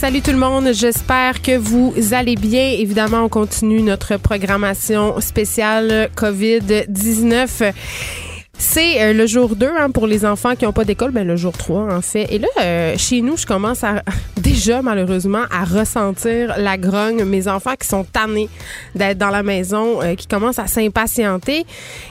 Salut tout le monde, j'espère que vous allez bien. Évidemment, on continue notre programmation spéciale COVID-19. C'est euh, le jour 2 hein, pour les enfants qui n'ont pas d'école, ben, le jour 3 en fait. Et là, euh, chez nous, je commence à déjà malheureusement à ressentir la grogne. Mes enfants qui sont tannés d'être dans la maison, euh, qui commencent à s'impatienter.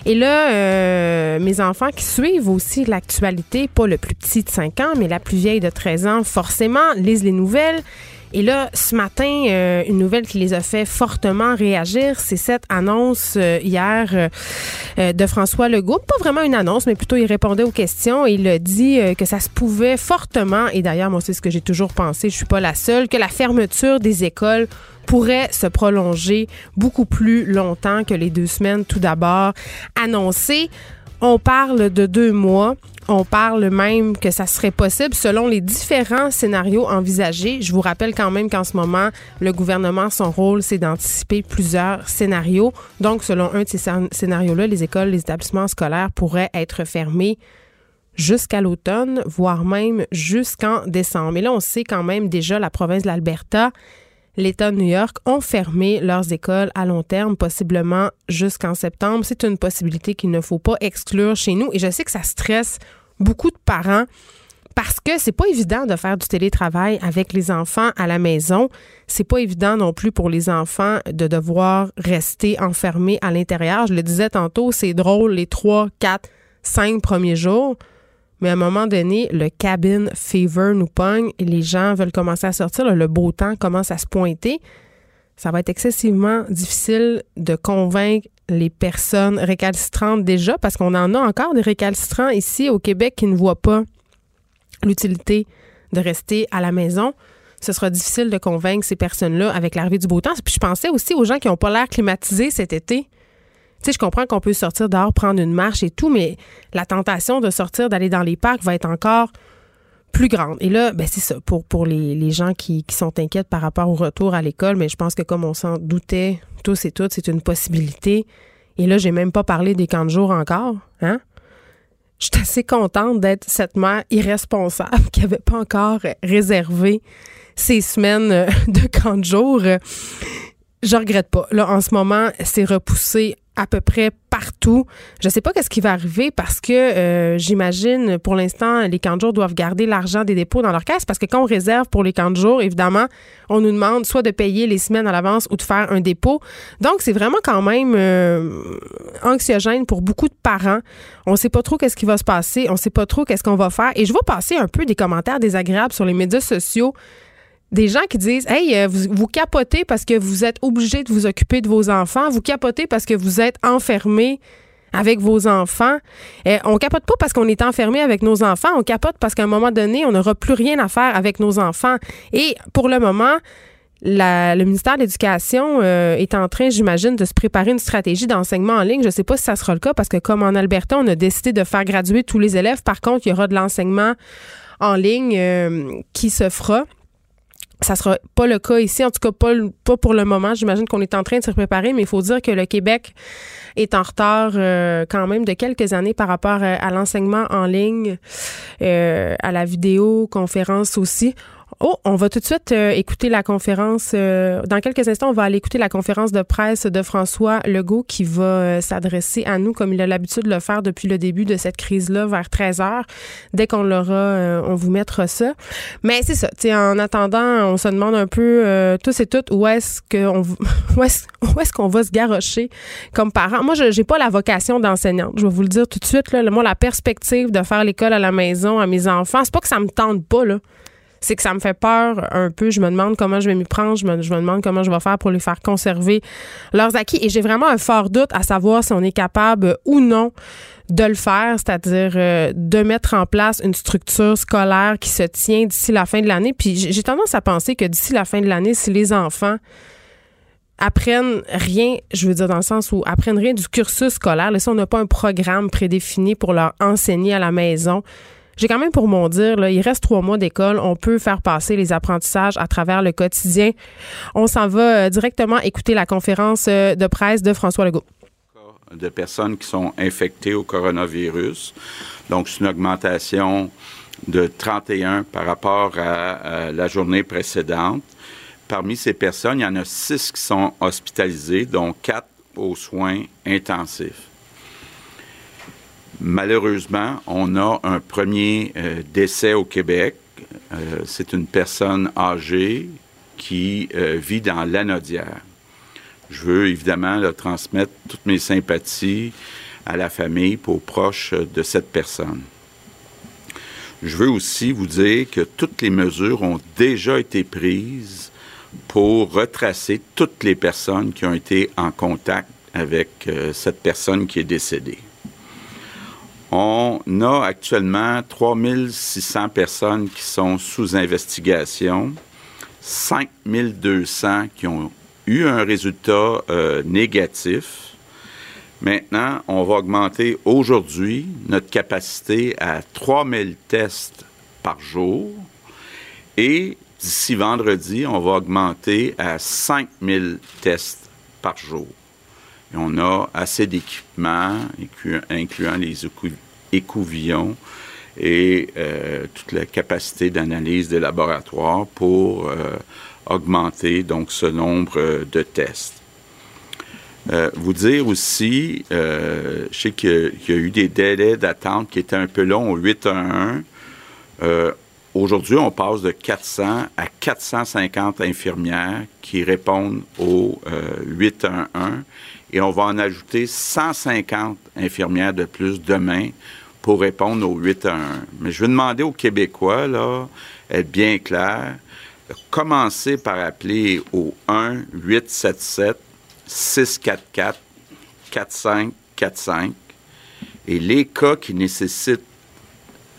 Et là, mes enfants qui suivent aussi l'actualité, pas le plus petit de 5 ans, mais la plus vieille de 13 ans, forcément, lisent les nouvelles et là, ce matin, euh, une nouvelle qui les a fait fortement réagir, c'est cette annonce euh, hier euh, de François Legault. Pas vraiment une annonce, mais plutôt il répondait aux questions et il a dit que ça se pouvait fortement, et d'ailleurs, moi, c'est ce que j'ai toujours pensé, je suis pas la seule, que la fermeture des écoles pourrait se prolonger beaucoup plus longtemps que les deux semaines tout d'abord annoncées. On parle de deux mois. On parle même que ça serait possible selon les différents scénarios envisagés. Je vous rappelle quand même qu'en ce moment, le gouvernement, son rôle, c'est d'anticiper plusieurs scénarios. Donc, selon un de ces scénarios-là, les écoles, les établissements scolaires pourraient être fermés jusqu'à l'automne, voire même jusqu'en décembre. Mais là, on sait quand même déjà la province de l'Alberta l'État de New York ont fermé leurs écoles à long terme, possiblement jusqu'en septembre. C'est une possibilité qu'il ne faut pas exclure chez nous. Et je sais que ça stresse beaucoup de parents parce que c'est pas évident de faire du télétravail avec les enfants à la maison. C'est pas évident non plus pour les enfants de devoir rester enfermés à l'intérieur. Je le disais tantôt, c'est drôle les trois, quatre, cinq premiers jours. Mais à un moment donné, le cabin fever nous pogne et les gens veulent commencer à sortir. le beau temps commence à se pointer. Ça va être excessivement difficile de convaincre les personnes récalcitrantes déjà, parce qu'on en a encore des récalcitrants ici au Québec qui ne voient pas l'utilité de rester à la maison. Ce sera difficile de convaincre ces personnes-là avec l'arrivée du beau temps. Puis je pensais aussi aux gens qui n'ont pas l'air climatisés cet été. Sais, je comprends qu'on peut sortir dehors, prendre une marche et tout, mais la tentation de sortir, d'aller dans les parcs va être encore plus grande. Et là, ben c'est ça, pour, pour les, les gens qui, qui, sont inquiets par rapport au retour à l'école, mais je pense que comme on s'en doutait tous et toutes, c'est une possibilité. Et là, j'ai même pas parlé des camps de jour encore, hein? Je suis assez contente d'être cette mère irresponsable qui avait pas encore réservé ces semaines de camp de jour. Je regrette pas. Là, en ce moment, c'est repoussé à peu près partout. Je sais pas qu'est-ce qui va arriver parce que euh, j'imagine pour l'instant les camps de jour doivent garder l'argent des dépôts dans leur caisse parce que quand on réserve pour les camps de jour, évidemment, on nous demande soit de payer les semaines à l'avance ou de faire un dépôt. Donc c'est vraiment quand même euh, anxiogène pour beaucoup de parents. On sait pas trop qu'est-ce qui va se passer, on sait pas trop qu'est-ce qu'on va faire et je vais passer un peu des commentaires désagréables sur les médias sociaux des gens qui disent Hey, euh, vous, vous, capotez parce que vous êtes obligé de vous occuper de vos enfants, vous capotez parce que vous êtes enfermé avec vos enfants. Euh, on capote pas parce qu'on est enfermé avec nos enfants, on capote parce qu'à un moment donné, on n'aura plus rien à faire avec nos enfants. Et pour le moment, le ministère de l'Éducation euh, est en train, j'imagine, de se préparer une stratégie d'enseignement en ligne. Je ne sais pas si ça sera le cas parce que comme en Alberta, on a décidé de faire graduer tous les élèves. Par contre, il y aura de l'enseignement en ligne qui se fera. Ça sera pas le cas ici, en tout cas pas, pas pour le moment. J'imagine qu'on est en train de se préparer, mais il faut dire que le Québec est en retard euh, quand même de quelques années par rapport euh, à, l'enseignement en ligne, euh, à la vidéoconférence aussi. Oh, on va tout de suite euh, écouter la conférence. Euh, dans quelques instants, on va aller écouter la conférence de presse de François Legault qui va euh, s'adresser à nous comme il a l'habitude de le faire depuis le début de cette crise-là vers 13 heures. Dès qu'on l'aura, on vous mettra ça. Mais c'est ça. En attendant, on se demande un peu tous et toutes où est-ce qu'on où où est-ce qu'on va se garrocher comme parents? Moi, je j'ai pas la vocation d'enseignante. Je vais vous le dire tout de suite. Là, moi, la perspective de faire l'école à la maison à mes enfants, c'est pas que ça me tente pas là c'est que ça me fait peur un peu. Je me demande comment je vais m'y prendre. Je me, demande comment je vais faire pour les faire conserver leurs acquis. Et j'ai vraiment un fort doute à savoir si on est capable ou non de le faire, c'est-à-dire euh, de mettre en place une structure scolaire qui se tient d'ici la fin de l'année. Puis j'ai tendance à penser que d'ici la fin de l'année, si les enfants apprennent rien, je veux dire dans le sens où apprennent rien du cursus scolaire. Là, si on n'a pas un programme prédéfini pour leur enseigner à la maison, j'ai quand même pour mon dire, là, il reste trois mois d'école. On peut faire passer les apprentissages à travers le quotidien. On s'en va euh, directement écouter la conférence euh, de presse de François Legault. De personnes qui sont infectées au coronavirus. Donc, c'est une augmentation de 31 par rapport à, la journée précédente. Parmi ces personnes, il y en a six qui sont hospitalisées, dont quatre aux soins intensifs. Malheureusement, on a un premier euh, décès au Québec. Euh, c'est une personne âgée qui euh, vit dans l'anodière. Je veux évidemment transmettre toutes mes sympathies à la famille pour proches de cette personne. Je veux aussi vous dire que toutes les mesures ont déjà été prises pour retracer toutes les personnes qui ont été en contact avec cette personne qui est décédée. On a actuellement 3600 personnes qui sont sous investigation, 5200 qui ont eu un résultat euh, négatif. Maintenant, on va augmenter aujourd'hui notre capacité à 3000 tests par jour et d'ici vendredi, on va augmenter à 5000 tests par jour on a assez d'équipements, incluant les écouvillons et euh, toute la capacité d'analyse des laboratoires pour euh, augmenter donc ce nombre de tests. Euh, vous dire aussi, je sais qu'il y, a eu des délais d'attente qui étaient un peu longs au 811. Aujourd'hui, on passe de 400 à 450 infirmières qui répondent au 811 et on va en ajouter 150 infirmières de plus demain pour répondre au 8 à 1. Mais je vais demander aux Québécois, là, être bien clair, commencer par appeler au 1 877 644 4545 et les cas qui nécessitent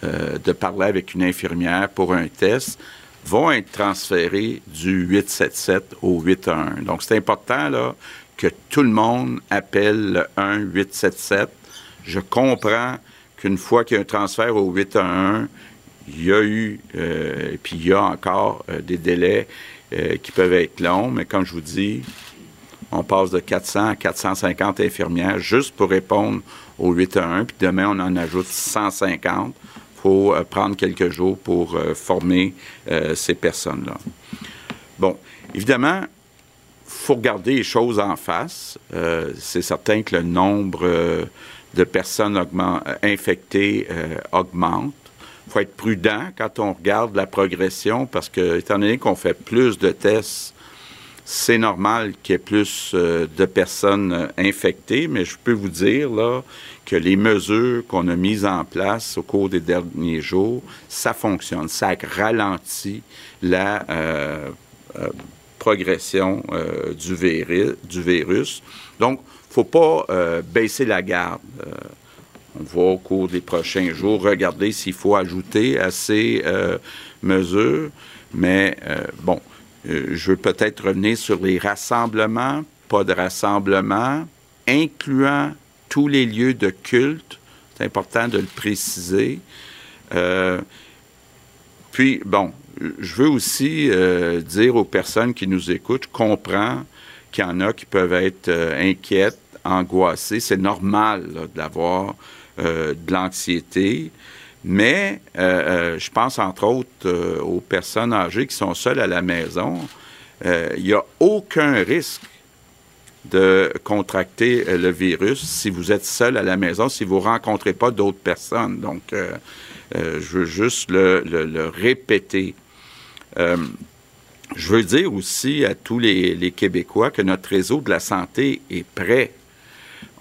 euh, de parler avec une infirmière pour un test vont être transférés du 877 au 811. Donc, c'est important, là, que tout le monde appelle le 1-877. Je comprends qu'une fois qu'il y a un transfert au 811, il y a eu, euh, et puis il y a encore euh, des délais qui peuvent être longs, mais comme je vous dis, on passe de 400 à 450 infirmières juste pour répondre au 811, puis demain, on en ajoute 150. Faut prendre quelques jours pour former ces personnes-là. Bon, évidemment, faut regarder les choses en face. Euh, c'est certain que le nombre euh, de personnes euh, infectées augmente. Il faut être prudent quand on regarde la progression parce que, étant donné qu'on fait plus de tests, c'est normal qu'il y ait plus de personnes infectées, mais je peux vous dire là, les mesures qu'on a mises en place au cours des derniers jours, ça fonctionne. Ça ralentit la progression euh, du, du, virus. Donc, faut pas euh, baisser la garde. Euh, on va au cours des prochains jours regarder s'il faut ajouter à ces mesures. Mais bon, je veux peut-être revenir sur les rassemblements, pas de rassemblements, incluant tous les lieux de culte. C'est important de le préciser. puis, bon, je veux aussi euh, dire aux personnes qui nous écoutent, je comprends qu'il y en a qui peuvent être euh, inquiètes, angoissées. C'est normal d'avoir euh, de l'anxiété. Mais je pense entre autres aux personnes âgées qui sont seules à la maison. Il n'y a aucun risque de contracter le virus si vous êtes seul à la maison, si vous ne rencontrez pas d'autres personnes. Donc, je veux juste le répéter. Euh, je veux dire aussi à tous les, Québécois que notre réseau de la santé est prêt.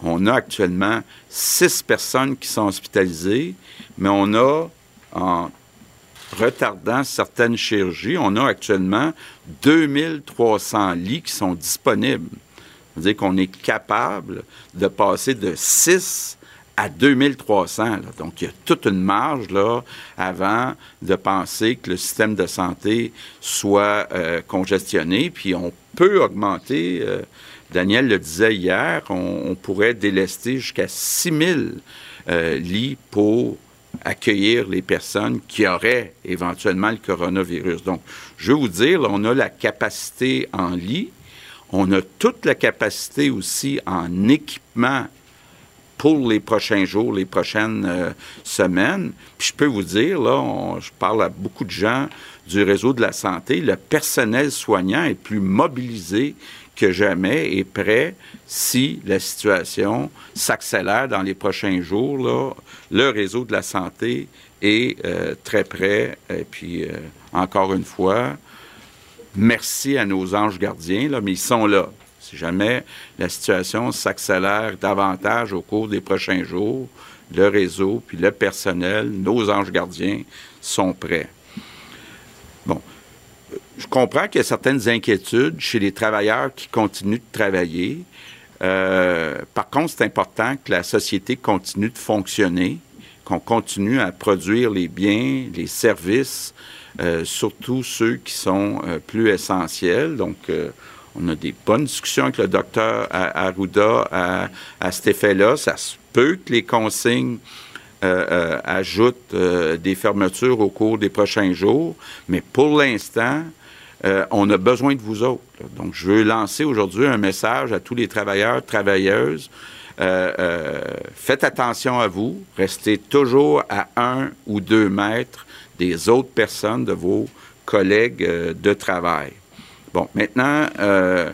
On a actuellement six personnes qui sont hospitalisées, mais on a, en retardant certaines chirurgies, on a actuellement 2300 lits qui sont disponibles. Ça veut dire qu'on est capable de passer de 6 à 2300. Donc, il y a toute une marge là, avant de penser que le système de santé soit euh, congestionné. Puis, on peut augmenter, euh, Daniel le disait hier, on, pourrait délester jusqu'à 6000 euh, lits pour accueillir les personnes qui auraient éventuellement le coronavirus. Donc, je veux vous dire, on a la capacité en lit, on a toute la capacité aussi en équipement pour les prochains jours, les prochaines euh, semaines. Puis je peux vous dire, là, je parle à beaucoup de gens du réseau de la santé, le personnel soignant est plus mobilisé que jamais et prêt si la situation s'accélère dans les prochains jours. Le réseau de la santé est euh, très prêt. Et puis, euh, encore une fois, merci à nos anges gardiens, mais ils sont là. Si jamais la situation s'accélère davantage au cours des prochains jours, le réseau, puis le personnel, nos anges gardiens sont prêts. Bon, je comprends qu'il y a certaines inquiétudes chez les travailleurs qui continuent de travailler. Euh, par contre, c'est important que la société continue de fonctionner, qu'on continue à produire les biens, les services, euh, surtout ceux qui sont euh, plus essentiels. Donc, on a des bonnes discussions avec le docteur Arruda à, cet effet-là. Ça se peut que les consignes euh, euh, ajoutent euh, des fermetures au cours des prochains jours, mais pour l'instant, on a besoin de vous autres. Donc, je veux lancer aujourd'hui un message à tous les travailleurs, travailleuses. faites attention à vous. Restez toujours à un ou deux mètres des autres personnes, de vos collègues de travail. Bon, maintenant, euh,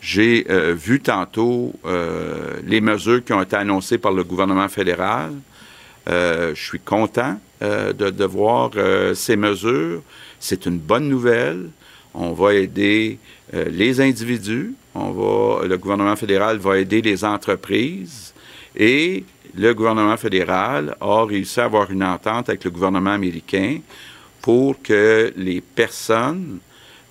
j'ai euh, vu tantôt euh, les mesures qui ont été annoncées par le gouvernement fédéral. je suis content de, voir ces mesures. C'est une bonne nouvelle. On va aider les individus. On va, le gouvernement fédéral va aider les entreprises. Et le gouvernement fédéral a réussi à avoir une entente avec le gouvernement américain pour que les personnes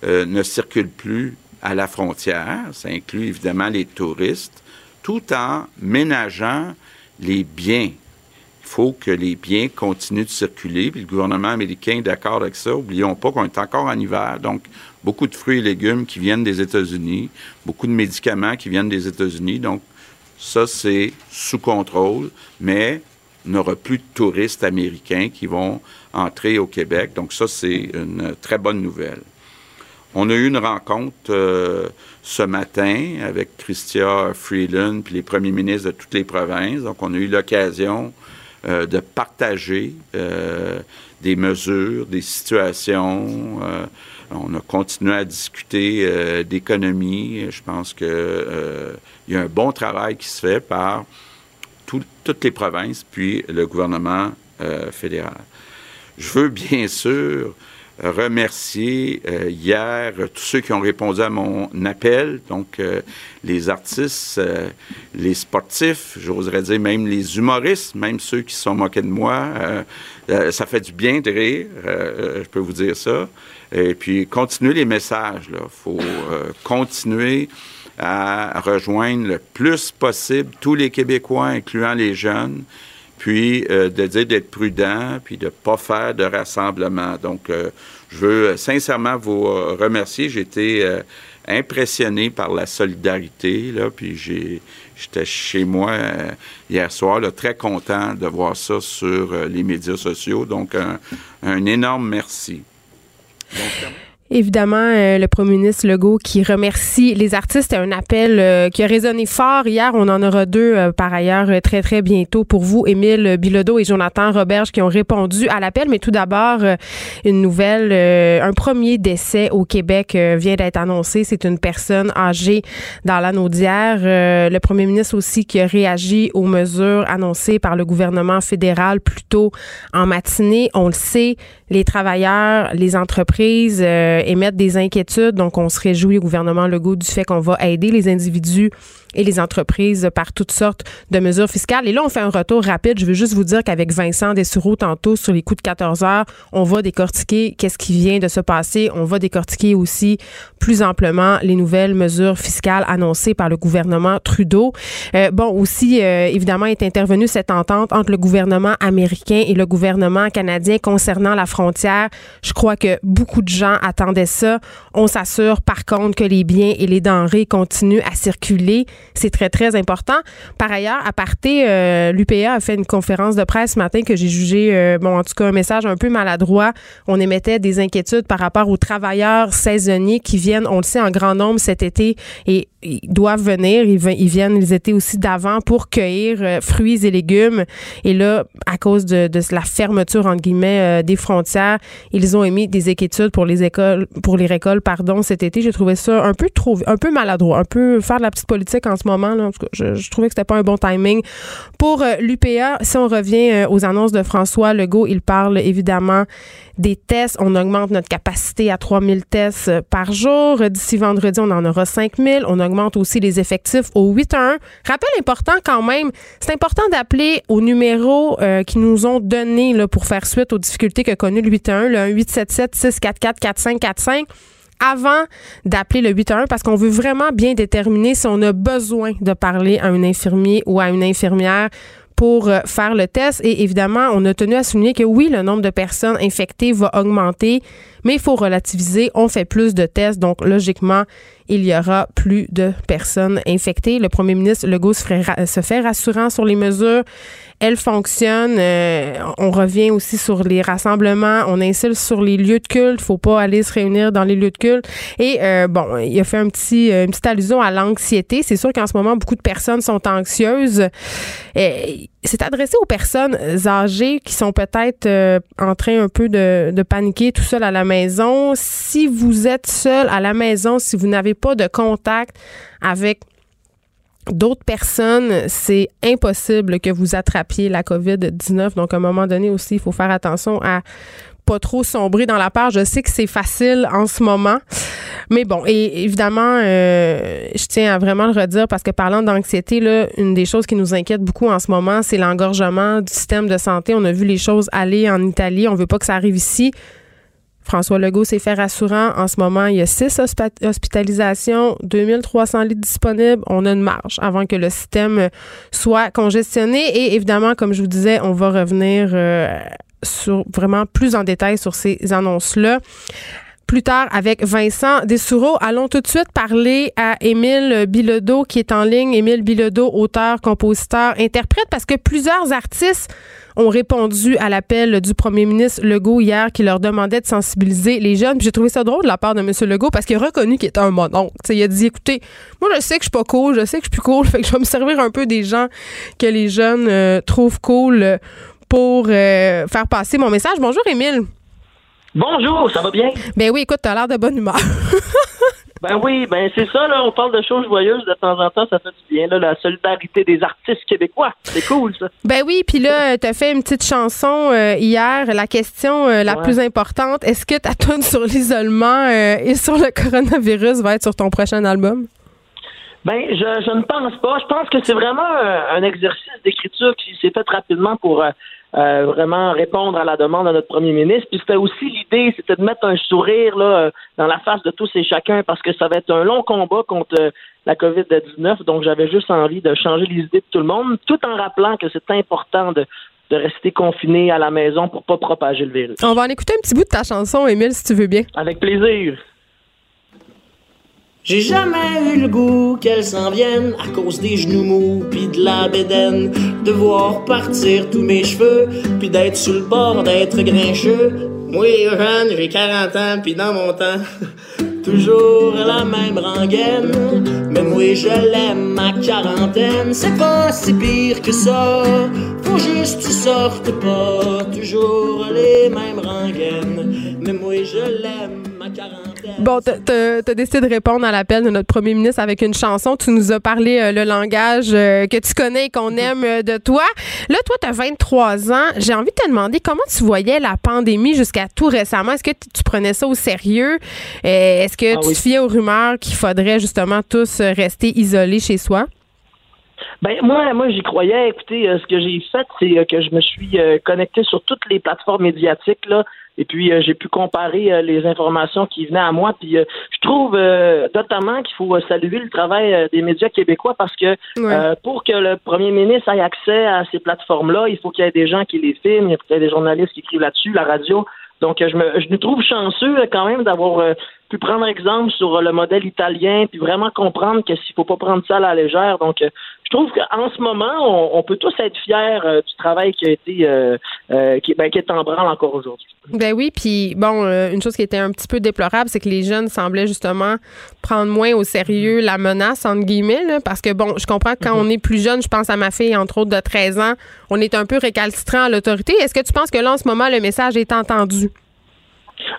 euh, ne circulent plus à la frontière. Ça inclut évidemment les touristes, tout en ménageant les biens. Il faut que les biens continuent de circuler. Puis le gouvernement américain est d'accord avec ça. Oublions pas qu'on est encore en hiver, donc beaucoup de fruits et légumes qui viennent des États-Unis, beaucoup de médicaments qui viennent des États-Unis. Ça, c'est sous contrôle, mais n'aura plus de touristes américains qui vont entrer au Québec. Donc ça, c'est une très bonne nouvelle. On a eu une rencontre euh, ce matin avec Christia Freeland puis les premiers ministres de toutes les provinces. Donc, on a eu l'occasion euh, de partager euh, des mesures, des situations. On a continué à discuter d'économie. Je pense qu'il y a un bon travail qui se fait par toutes les provinces puis le gouvernement fédéral. Je veux bien sûr remercier euh, hier tous ceux qui ont répondu à mon appel, donc euh, les artistes, euh, les sportifs, j'oserais dire même les humoristes, même ceux qui se sont moqués de moi. ça fait du bien de rire, je peux vous dire ça. Et puis, continuer les messages. Il faut continuer à rejoindre le plus possible tous les Québécois, incluant les jeunes puis euh, de dire d'être prudent, puis de ne pas faire de rassemblement. Donc, euh, je veux sincèrement vous euh, remercier. J'ai été impressionné par la solidarité, là, puis j'étais chez moi hier soir, très content de voir ça sur les médias sociaux. Donc, un énorme merci. Don't tell me. Évidemment, euh, le premier ministre Legault qui remercie les artistes. un appel euh, qui a résonné fort hier. On en aura deux euh, par ailleurs très, très bientôt pour vous, Émile Bilodeau et Jonathan Roberge qui ont répondu à l'appel. Mais tout d'abord, une nouvelle, un premier décès au Québec vient d'être annoncé. C'est une personne âgée dans l'anneau d'hier. le premier ministre aussi qui a réagi aux mesures annoncées par le gouvernement fédéral plus tôt en matinée. On le sait, les travailleurs, les entreprises euh, émettent des inquiétudes. Donc, on se réjouit au gouvernement Legault du fait qu'on va aider les individus et les entreprises par toutes sortes de mesures fiscales. Et là, on fait un retour rapide. Je veux juste vous dire qu'avec Vincent Dessoureau tantôt sur les coups de 14 heures, on va décortiquer qu'est-ce qui vient de se passer. On va décortiquer aussi plus amplement les nouvelles mesures fiscales annoncées par le gouvernement Trudeau. Euh, bon, aussi, euh, évidemment, est intervenue cette entente entre le gouvernement américain et le gouvernement canadien concernant la frontière. Je crois que beaucoup de gens attendaient ça. On s'assure, par contre, que les biens et les denrées continuent à circuler. C'est très, très important. Par ailleurs, à parté, euh, l'UPA a fait une conférence de presse ce matin que j'ai jugé, euh, bon, en tout cas, un message un peu maladroit. On émettait des inquiétudes par rapport aux travailleurs saisonniers qui viennent, on le sait, en grand nombre cet été et ils doivent venir. Ils, viennent, ils étaient aussi d'avant pour cueillir euh, fruits et légumes. Et là, à cause de, la fermeture, entre guillemets, des frontières, ils ont émis des inquiétudes pour les écoles, pour les récoltes, pardon, cet été. J'ai trouvé ça un peu trop, un peu maladroit, un peu faire de la petite politique en ce moment. Là. Je, je trouvais que c'était pas un bon timing. Pour euh, l'UPA, si on revient euh, aux annonces de François Legault, il parle évidemment des tests. On augmente notre capacité à 3000 tests euh, par jour. D'ici vendredi, on en aura 5000. On augmente aussi les effectifs au 811. Rappel important quand même, c'est important d'appeler au numéro qui nous ont donné là, pour faire suite aux difficultés que connu le 811, le 1877 644 4545 avant d'appeler le 811 parce qu'on veut vraiment bien déterminer si on a besoin de parler à un infirmier ou à une infirmière pour euh, faire le test. Et évidemment, on a tenu à souligner que oui, le nombre de personnes infectées va augmenter, mais il faut relativiser. On fait plus de tests, donc logiquement, il y aura plus de personnes infectées. Le premier ministre Legault se, se fait rassurant sur les mesures elle fonctionne. Euh, on revient aussi sur les rassemblements. On insiste sur les lieux de culte. Faut pas aller se réunir dans les lieux de culte. Et euh, bon, il a fait un petit, euh, une petite allusion à l'anxiété. C'est sûr qu'en ce moment, beaucoup de personnes sont anxieuses. C'est adressé aux personnes âgées qui sont peut-être en train un peu de, de paniquer tout seul à la maison. Si vous êtes seul à la maison, si vous n'avez pas de contact avec d'autres personnes, c'est impossible que vous attrapiez la COVID-19. Donc, à un moment donné aussi, il faut faire attention à pas trop sombrer dans la peur. Je sais que c'est facile en ce moment. Mais bon, et évidemment, euh, je tiens à vraiment le redire parce que parlant d'anxiété, là, une des choses qui nous inquiète beaucoup en ce moment, c'est l'engorgement du système de santé. On a vu les choses aller en Italie. On veut pas que ça arrive ici. François Legault s'est fait rassurant. En ce moment, il y a six hospitalisations, 2300 lits disponibles. On a une marge avant que le système soit congestionné. Et évidemment, comme je vous disais, on va revenir euh, sur vraiment plus en détail sur ces annonces-là plus tard avec Vincent Dessoureau. Allons tout de suite parler à Émile Bilodeau qui est en ligne. Émile Bilodeau, auteur, compositeur, interprète, parce que plusieurs artistes ont répondu à l'appel du premier ministre Legault hier qui leur demandait de sensibiliser les jeunes. J'ai trouvé ça drôle de la part de M. Legault parce qu'il a reconnu qu'il était un mononcle. il a dit, écoutez, moi je sais que je suis pas cool, je sais que je suis plus cool, fait que je vais me servir un peu des gens que les jeunes euh, trouvent cool pour euh, faire passer mon message. Bonjour Émile. Bonjour, ça va bien? Ben oui, écoute, t'as l'air de bonne humeur. ben oui, ben c'est ça, là, on parle de choses joyeuses de temps en temps, ça fait du bien, là, la solidarité des artistes québécois. C'est cool, ça. Ben oui, puis là, t'as fait une petite chanson euh, hier. La question euh, la plus importante, est-ce que ta tune sur l'isolement euh, et sur le coronavirus va être sur ton prochain album? Ben, je, je ne pense pas. Je pense que c'est vraiment un, exercice d'écriture qui s'est fait rapidement pour euh, vraiment répondre à la demande de notre premier ministre. Puis c'était aussi l'idée, c'était de mettre un sourire là, euh, dans la face de tous et chacun parce que ça va être un long combat contre euh, la COVID-19. Donc j'avais juste envie de changer les idées de tout le monde, tout en rappelant que c'est important de, de rester confiné à la maison pour pas propager le virus. On va en écouter un petit bout de ta chanson, Émile, si tu veux bien. Avec plaisir. J'ai jamais eu le goût qu'elle s'en vienne à cause des genoux mous pis de la bédaine, de voir partir tous mes cheveux puis d'être sur le bord d'être grincheux. Moi, jeune, j'ai 40 ans pis dans mon temps, toujours la même rengaine. Mais moi, je l'aime, ma quarantaine, c'est pas si pire que ça. Faut juste tu sortes pas, toujours les mêmes rengaines. Mais moi, je l'aime, ma quarantaine. Bon, t'as as décidé de répondre à l'appel de notre premier ministre avec une chanson. Tu nous as parlé euh, le langage euh, que tu connais et qu'on aime euh, de toi. Là, toi, tu as 23 ans. J'ai envie de te demander comment tu voyais la pandémie jusqu'à tout récemment? Est-ce que tu prenais ça au sérieux? Est-ce que ah tu te fiais aux rumeurs qu'il faudrait justement tous rester isolés chez soi? Ben moi, moi j'y croyais. Écoutez, euh, ce que j'ai fait, c'est euh, que je me suis euh, connecté sur toutes les plateformes médiatiques là, et puis j'ai pu comparer les informations qui venaient à moi. Puis je trouve notamment qu'il faut saluer le travail des médias québécois parce que pour que le premier ministre ait accès à ces plateformes-là, il faut qu'il y ait des gens qui les filment, il faut qu'il y ait des journalistes qui écrivent là-dessus, la radio. Donc je me, je me trouve chanceux quand même d'avoir pu prendre exemple sur le modèle italien, puis vraiment comprendre que s'il faut pas prendre ça à la légère. Donc, euh, je trouve qu'en ce moment, on, peut tous être fiers euh, du travail qui a été euh, qui, ben, qui, est en branle encore aujourd'hui. Ben oui, puis bon, une chose qui était un petit peu déplorable, c'est que les jeunes semblaient justement prendre moins au sérieux la menace entre guillemets, parce que bon, je comprends que quand mm-hmm. on est plus jeune, je pense à ma fille entre autres de 13 ans, on est un peu récalcitrant à l'autorité. Est-ce que tu penses que là en ce moment le message est entendu?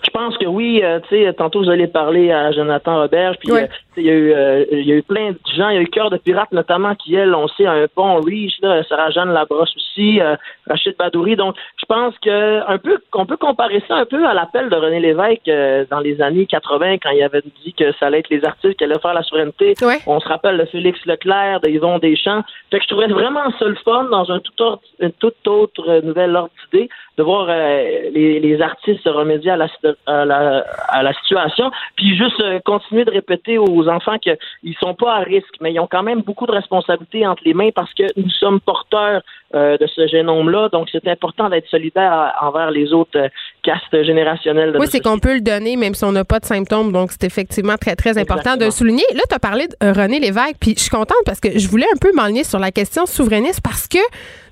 Je pense que oui. Euh, tu sais, tantôt vous allez parler à Jonathan Roberge, puis euh, il y a eu euh, il y a eu plein de gens. Il y a eu Cœur de Pirate notamment qui elle, on sait, un pont riche là. Sarah Jeanne Labrosse aussi, Rachid Badouri. Donc, je pense que un peu qu'on peut comparer ça un peu à l'appel de René Lévesque dans les années 80 quand il avait dit que ça allait être les artistes qui allaient faire la souveraineté. On se rappelle de Félix Leclerc, de Yvon Deschamps. Fait que je trouvais vraiment ça le fun dans un tout autre, une toute autre nouvelle ordre d'idée de voir les, les artistes se remédier à la à la, à la situation, puis juste euh, continuer de répéter aux enfants qu'ils sont pas à risque, mais ils ont quand même beaucoup de responsabilités entre les mains parce que nous sommes porteurs euh, de ce génome-là, donc c'est important d'être solidaire envers les autres euh, castes générationnelles. oui, c'est qu'on peut le donner même si on n'a pas de symptômes, donc c'est effectivement très, très important de souligner. Là, tu as parlé de René Lévesque, puis je suis contente parce que je voulais un peu m'enligner sur la question souverainiste parce que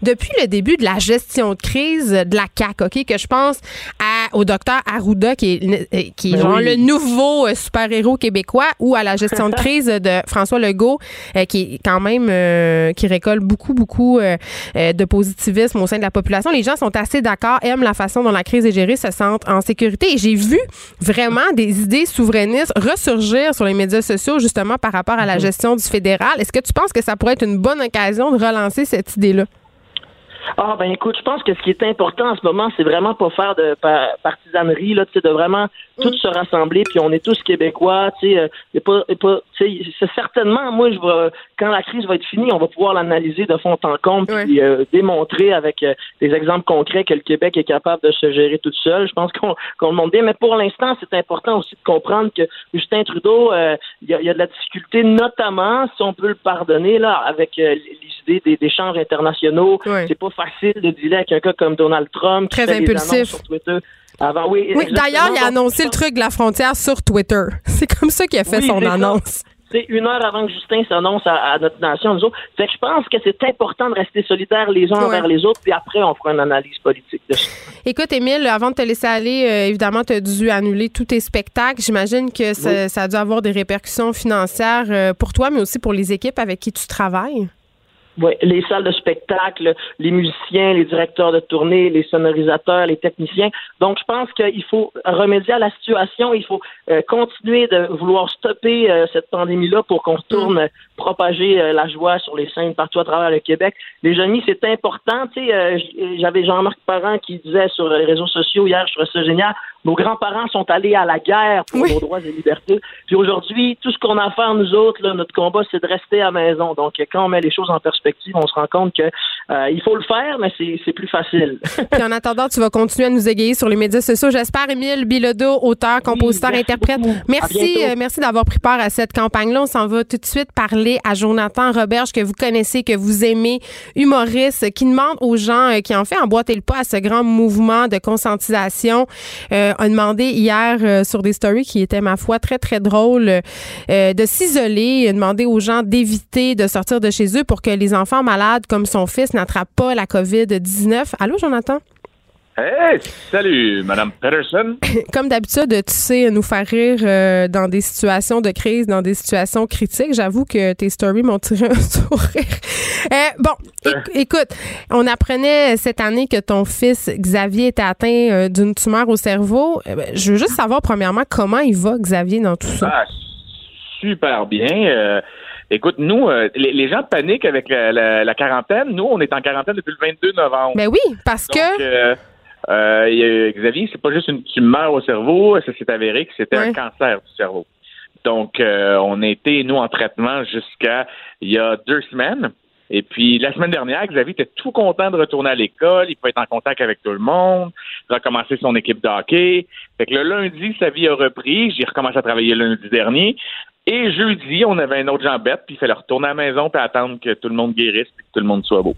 depuis le début de la gestion de crise de la CAQ, OK, que je pense à, au docteur Arruda, qui est, euh, qui est ben le nouveau euh, super-héros québécois, ou à la gestion de crise de François Legault, euh, qui est quand même, qui récolte beaucoup, beaucoup de positivisme au sein de la population. Les gens sont assez d'accord, aiment la façon dont la crise est gérée, se sentent en sécurité. Et j'ai vu vraiment des idées souverainistes ressurgir sur les médias sociaux, justement, par rapport à la mhm. gestion du fédéral. Est-ce que tu penses que ça pourrait être une bonne occasion de relancer cette idée-là? Ah ben écoute, je pense que ce qui est important en ce moment, c'est vraiment pas faire de partisanerie là, tu sais, de vraiment tous se rassembler, puis on est tous québécois, tu sais, euh, pas, pas c'est certainement, moi, je vais, quand la crise va être finie, on va pouvoir l'analyser de fond en comble, puis euh, démontrer avec euh, des exemples concrets que le Québec est capable de se gérer tout seul. Je pense qu'on le montre bien, mais pour l'instant, c'est important aussi de comprendre que Justin Trudeau, il y, a, y, a, de la difficulté, notamment, si on peut le pardonner, là, avec les idées des échanges internationaux. C'est pas facile de dealer avec un cas comme Donald Trump. Très impulsif. sur Twitter. Avant, oui, oui d'ailleurs, il a annoncé le truc de la frontière sur Twitter. C'est comme ça qu'il a fait son annonce. C'est une heure avant que Justin s'annonce à, notre nation, nous autres. Fait que je pense que c'est important de rester solidaires les uns envers les autres, puis après, on fera une analyse politique de ça. Écoute, Émile, avant de te laisser aller, euh, évidemment, tu as dû annuler tous tes spectacles. J'imagine que ça, ça, a dû avoir des répercussions financières euh, pour toi, mais aussi pour les équipes avec qui tu travailles. Oui, les salles de spectacle, les musiciens, les directeurs de tournée, les sonorisateurs, les techniciens. Donc, je pense qu'il faut remédier à la situation. Il faut euh, continuer de vouloir stopper euh, cette pandémie-là pour qu'on retourne mm. propager euh, la joie sur les scènes partout à travers le Québec. Les amis, c'est important. Tu sais, j'avais Jean-Marc Parent qui disait sur les réseaux sociaux hier, je trouvais ça génial. Nos grands-parents sont allés à la guerre pour nos droits et libertés. Puis aujourd'hui, tout ce qu'on a à faire, nous autres, là, notre combat, c'est de rester à la maison. Donc, quand on met les choses en perspective, on se rend compte que euh, il faut le faire, mais c'est plus facile. Puis en attendant, tu vas continuer à nous égayer sur les médias sociaux. J'espère, Émile Bilodeau, auteur, compositeur, interprète. Merci, euh, merci d'avoir pris part à cette campagne-là. On s'en va tout de suite parler à Jonathan Roberge, que vous connaissez, que vous aimez, humoriste, qui demande aux gens euh, qui en fait emboîter le pas à ce grand mouvement de conscientisation a demandé hier euh, sur des stories qui étaient, ma foi, très, très drôles, euh, de s'isoler, a demandé aux gens d'éviter de sortir de chez eux pour que les enfants malades comme son fils n'attrapent pas la COVID-19. Allô, Jonathan? Hey, salut, Madame Peterson. Comme d'habitude, tu sais nous faire rire euh, dans des situations de crise, dans des situations critiques. J'avoue que tes stories m'ont tiré un sourire. Euh, bon, écoute, on apprenait cette année que ton fils Xavier était atteint euh, d'une tumeur au cerveau. Ben, je veux juste savoir premièrement comment il va Xavier dans tout ça? Ah, super bien. Écoute, nous, les, gens paniquent avec la, quarantaine. Nous, on est en quarantaine depuis le 22 novembre. Ben oui, parce que euh, Xavier, c'est pas juste une tumeur au cerveau, ça s'est avéré que c'était un cancer du cerveau. Donc, euh, on était, nous, en traitement jusqu'à il y a deux semaines. Et puis, la semaine dernière, Xavier était tout content de retourner à l'école. Il peut être en contact avec tout le monde, recommencer son équipe de hockey. Fait que le lundi, sa vie a repris. J'ai recommencé à travailler lundi dernier. Et jeudi, on avait un autre jambette, puis il fallait retourner à la maison puis attendre que tout le monde guérisse puis que tout le monde soit beau.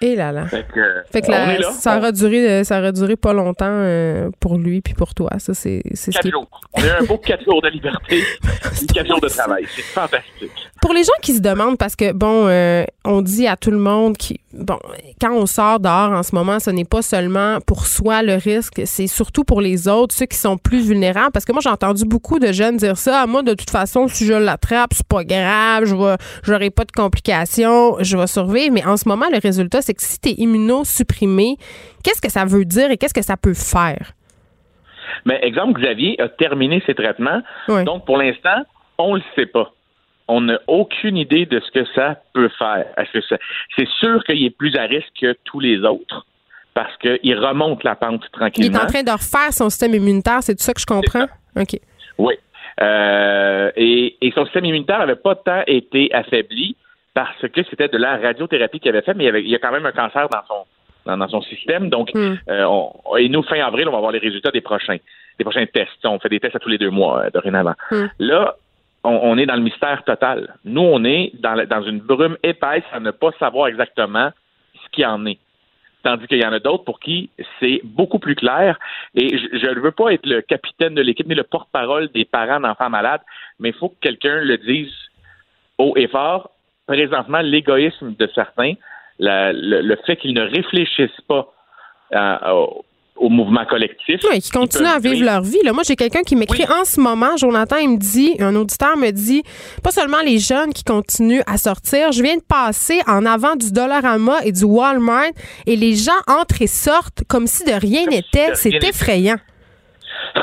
Et là là. Fait que, Fait là. ça aura duré, ça aura duré pas longtemps euh, pour lui puis pour toi. Ça c'est, c'est ce qui- jours. On a eu un beau quatre jours de liberté, puis quatre jours de travail. C'est fantastique. Pour les gens qui se demandent, parce que bon, euh, on dit à tout le monde qui, bon, quand on sort dehors en ce moment, ce n'est pas seulement pour soi le risque, c'est surtout pour les autres, ceux qui sont plus vulnérables. Parce que moi, j'ai entendu beaucoup de jeunes dire ça. Ah, moi, de toute façon, si je l'attrape, c'est pas grave, je vais, j'aurai pas de complications, je vais survivre. Mais en ce moment, le résultat, c'est que si tu es immunosupprimé, qu'est-ce que ça veut dire et qu'est-ce que ça peut faire? Mais exemple, Xavier a terminé ses traitements. Oui. Donc, pour l'instant, on le sait pas. On n'a aucune idée de ce que ça peut faire. C'est sûr qu'il est plus à risque que tous les autres parce qu'il remonte la pente Il est tranquillement. en train de refaire son système immunitaire, c'est tout ça que je comprends? OK. Oui. Euh, et, et son système immunitaire n'avait pas tant été affaibli parce que c'était de la radiothérapie qu'il avait fait, mais il y, avait- il y a quand même un cancer dans son dans, dans son système. Donc, Hmm. euh, on- et nous, fin avril, on va avoir les résultats des prochains, des prochains tests. On fait des tests à tous les deux mois, euh, dorénavant. Hmm. Là, on, est dans le mystère total. Nous, on est dans, une brume épaisse à ne pas savoir exactement ce qu'il en est. Tandis qu'il y en a d'autres pour qui c'est beaucoup plus clair. Et je ne veux pas être le capitaine de l'équipe ni le porte-parole des parents d'enfants malades, mais il faut que quelqu'un le dise haut et fort. Présentement, l'égoïsme de certains, le, fait qu'ils ne réfléchissent pas euh, au, au mouvement collectif. Oui, qui continuent à vivre vivre. leur vie. Là, moi, j'ai quelqu'un qui m'écrit en ce moment, Jonathan, il me dit, un auditeur me dit, pas seulement les jeunes qui continuent à sortir, je viens de passer en avant du Dollarama et du Walmart et les gens entrent et sortent comme si de rien si n'était. C'est effrayant.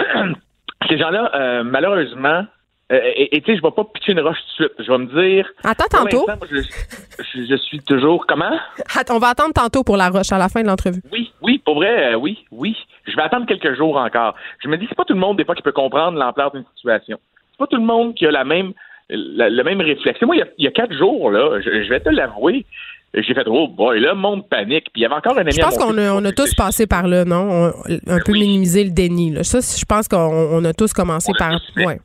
Ces gens-là, euh, malheureusement, euh, et tu sais, je ne vais pas pitcher une roche tout de suite. Je vais me dire. Attends tantôt. moi, je, je- je suis toujours. Comment? Attends, on va attendre tantôt pour la roche à la fin de l'entrevue. Oui, oui, pour vrai, euh, oui, oui. Je vais attendre quelques jours encore. Je me dis, c'est pas tout le monde, des fois, qui peut comprendre l'ampleur d'une situation. C'est pas tout le monde qui a la même, la- le même réflexe. Moi, il y a, il y a quatre jours, là, je, je vais te l'avouer, j'ai fait, oh boy, là, le monde panique. Puis il y avait encore un ami Je pense qu'on a, on tous passé par là, non? On- un peu oui. minimiser le déni. Là. Ça, je pense qu'on on a tous commencé On par. tous fait. Ouais.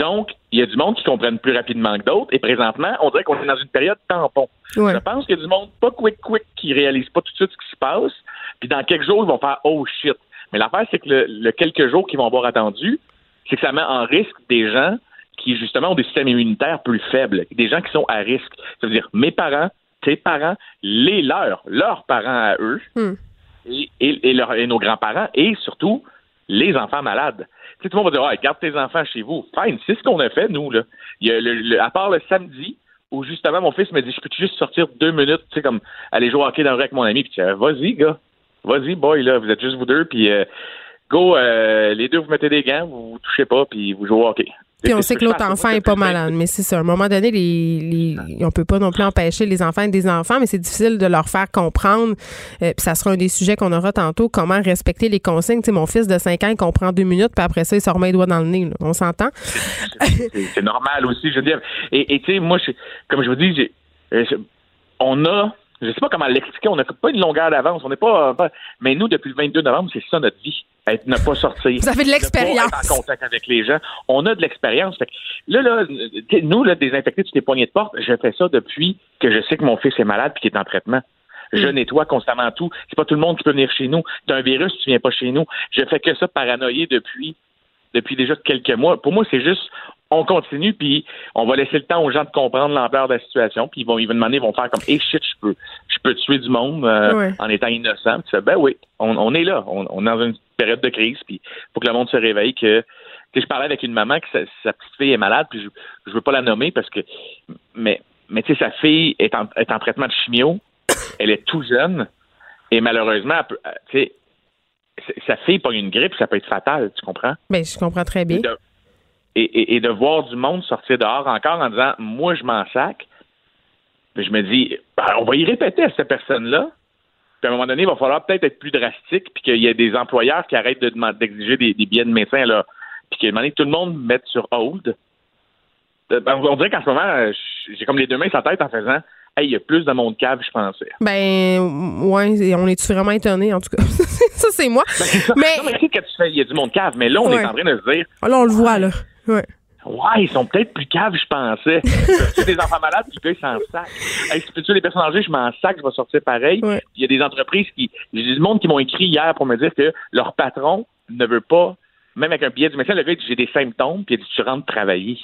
Donc, il y a du monde qui comprennent plus rapidement que d'autres. Et présentement, on dirait qu'on est dans une période tampon. Ouais. Je pense qu'il y a du monde pas quick quick qui réalise pas tout de suite ce qui se passe. Puis dans quelques jours, ils vont faire oh shit. Mais l'affaire, c'est que le, le quelques jours qu'ils vont avoir attendu, c'est que ça met en risque des gens qui, justement, ont des systèmes immunitaires plus faibles, des gens qui sont à risque. Ça veut dire mes parents, tes parents, les leurs, leurs parents à eux, Hmm. et, et, et leurs- et nos grands-parents, et surtout les enfants malades. Tout le monde va dire, ah, garde tes enfants chez vous. Fine, c'est ce qu'on a fait, nous. Là. Il y a le- le- à part le samedi, où justement mon fils me dit, je peux juste sortir deux minutes, tu sais, comme aller jouer au hockey dans le rue avec mon ami, puis tu vas-y, gars, vas-y, boy, là, vous êtes juste vous deux, puis euh, go, euh, les deux, vous mettez des gants, vous, vous touchez pas, puis vous jouez au hockey. Puis on sait que l'autre enfant est pas malade, mais c'est ça. À un moment donné, les, les, on peut pas non plus empêcher les enfants d'être des enfants, mais c'est difficile de leur faire comprendre. euh, puis ça sera un des sujets qu'on aura tantôt, comment respecter les consignes. Tu sais, mon fils de 5 ans, il comprend deux minutes, puis après ça, il se remet les doigts dans le nez. là. On s'entend? c'est normal aussi, je veux dire. Et tu sais, moi, je- comme je vous dis, euh, je- on a, je sais pas comment l'expliquer, on n'a pas une longueur d'avance, on n'est pas, pas- mais nous, depuis le 22 novembre, c'est ça notre vie, être, ne pas sortir. Vous avez de ne l'expérience. en contact avec les gens. On a de l'expérience. Là, là, nous, là, désinfecter toutes les poignées de porte, je fais ça depuis que je sais que mon fils est malade puis qu'il est en traitement. Je Mm. nettoie constamment tout. C'est pas tout le monde qui peut venir chez nous. T'as un virus, tu viens pas chez nous. Je fais que ça paranoïer depuis depuis déjà quelques mois. Pour moi, c'est juste on continue puis on va laisser le temps aux gens de comprendre l'ampleur de la situation puis ils vont ils vont demander ils vont faire comme hey shit je peux je peux tuer du monde euh, Ouais. en étant innocent. Puis tu fais, ben oui, on, on est là, on, on est dans une période de crise puis faut que le monde se réveille que je parlais avec une maman que sa, sa petite fille est malade puis je, je veux pas la nommer parce que mais mais tu sais sa fille est en, est en traitement de chimio, elle est tout jeune et malheureusement peut- tu sais sa fille pogne une grippe, ça peut être fatal, tu comprends? Ben, je comprends très bien. De, et, de voir du monde sortir dehors encore en disant Moi, je m'en sac. Je me dis Ben, On va y répéter à cette personne-là. Puis à un moment donné, il va falloir peut-être être plus drastique, puis qu'il y a des employeurs qui arrêtent d'exiger des, des billets de médecin, là. Puis qu'à un moment donné, tout le monde mette sur hold. ben, on dirait qu'en ce moment, euh, j'ai comme les deux mains sur la tête en faisant Hey, il y a plus de monde cave, je pensais. Ben, ouais, on est-tu vraiment étonné, en tout cas? ça, c'est moi. Ben, ça. Mais, Non, mais tu sais, quand tu fais, il y a du monde cave, mais là, on Ouais. est en train de se dire là, on le voit, là. Ouais. Ouais, ils sont peut-être plus caves, je pensais. C'est des enfants malades, puis le gars, il s'en sac. Hey, si tu des personnes âgées, je m'en sac, je vais sortir pareil. Ouais. Il y a des entreprises qui. J'ai du monde qui m'ont écrit hier pour me dire que leur patron ne veut pas, même avec un billet du médecin, le gars, dit j'ai des symptômes, puis il dit tu rentres travailler.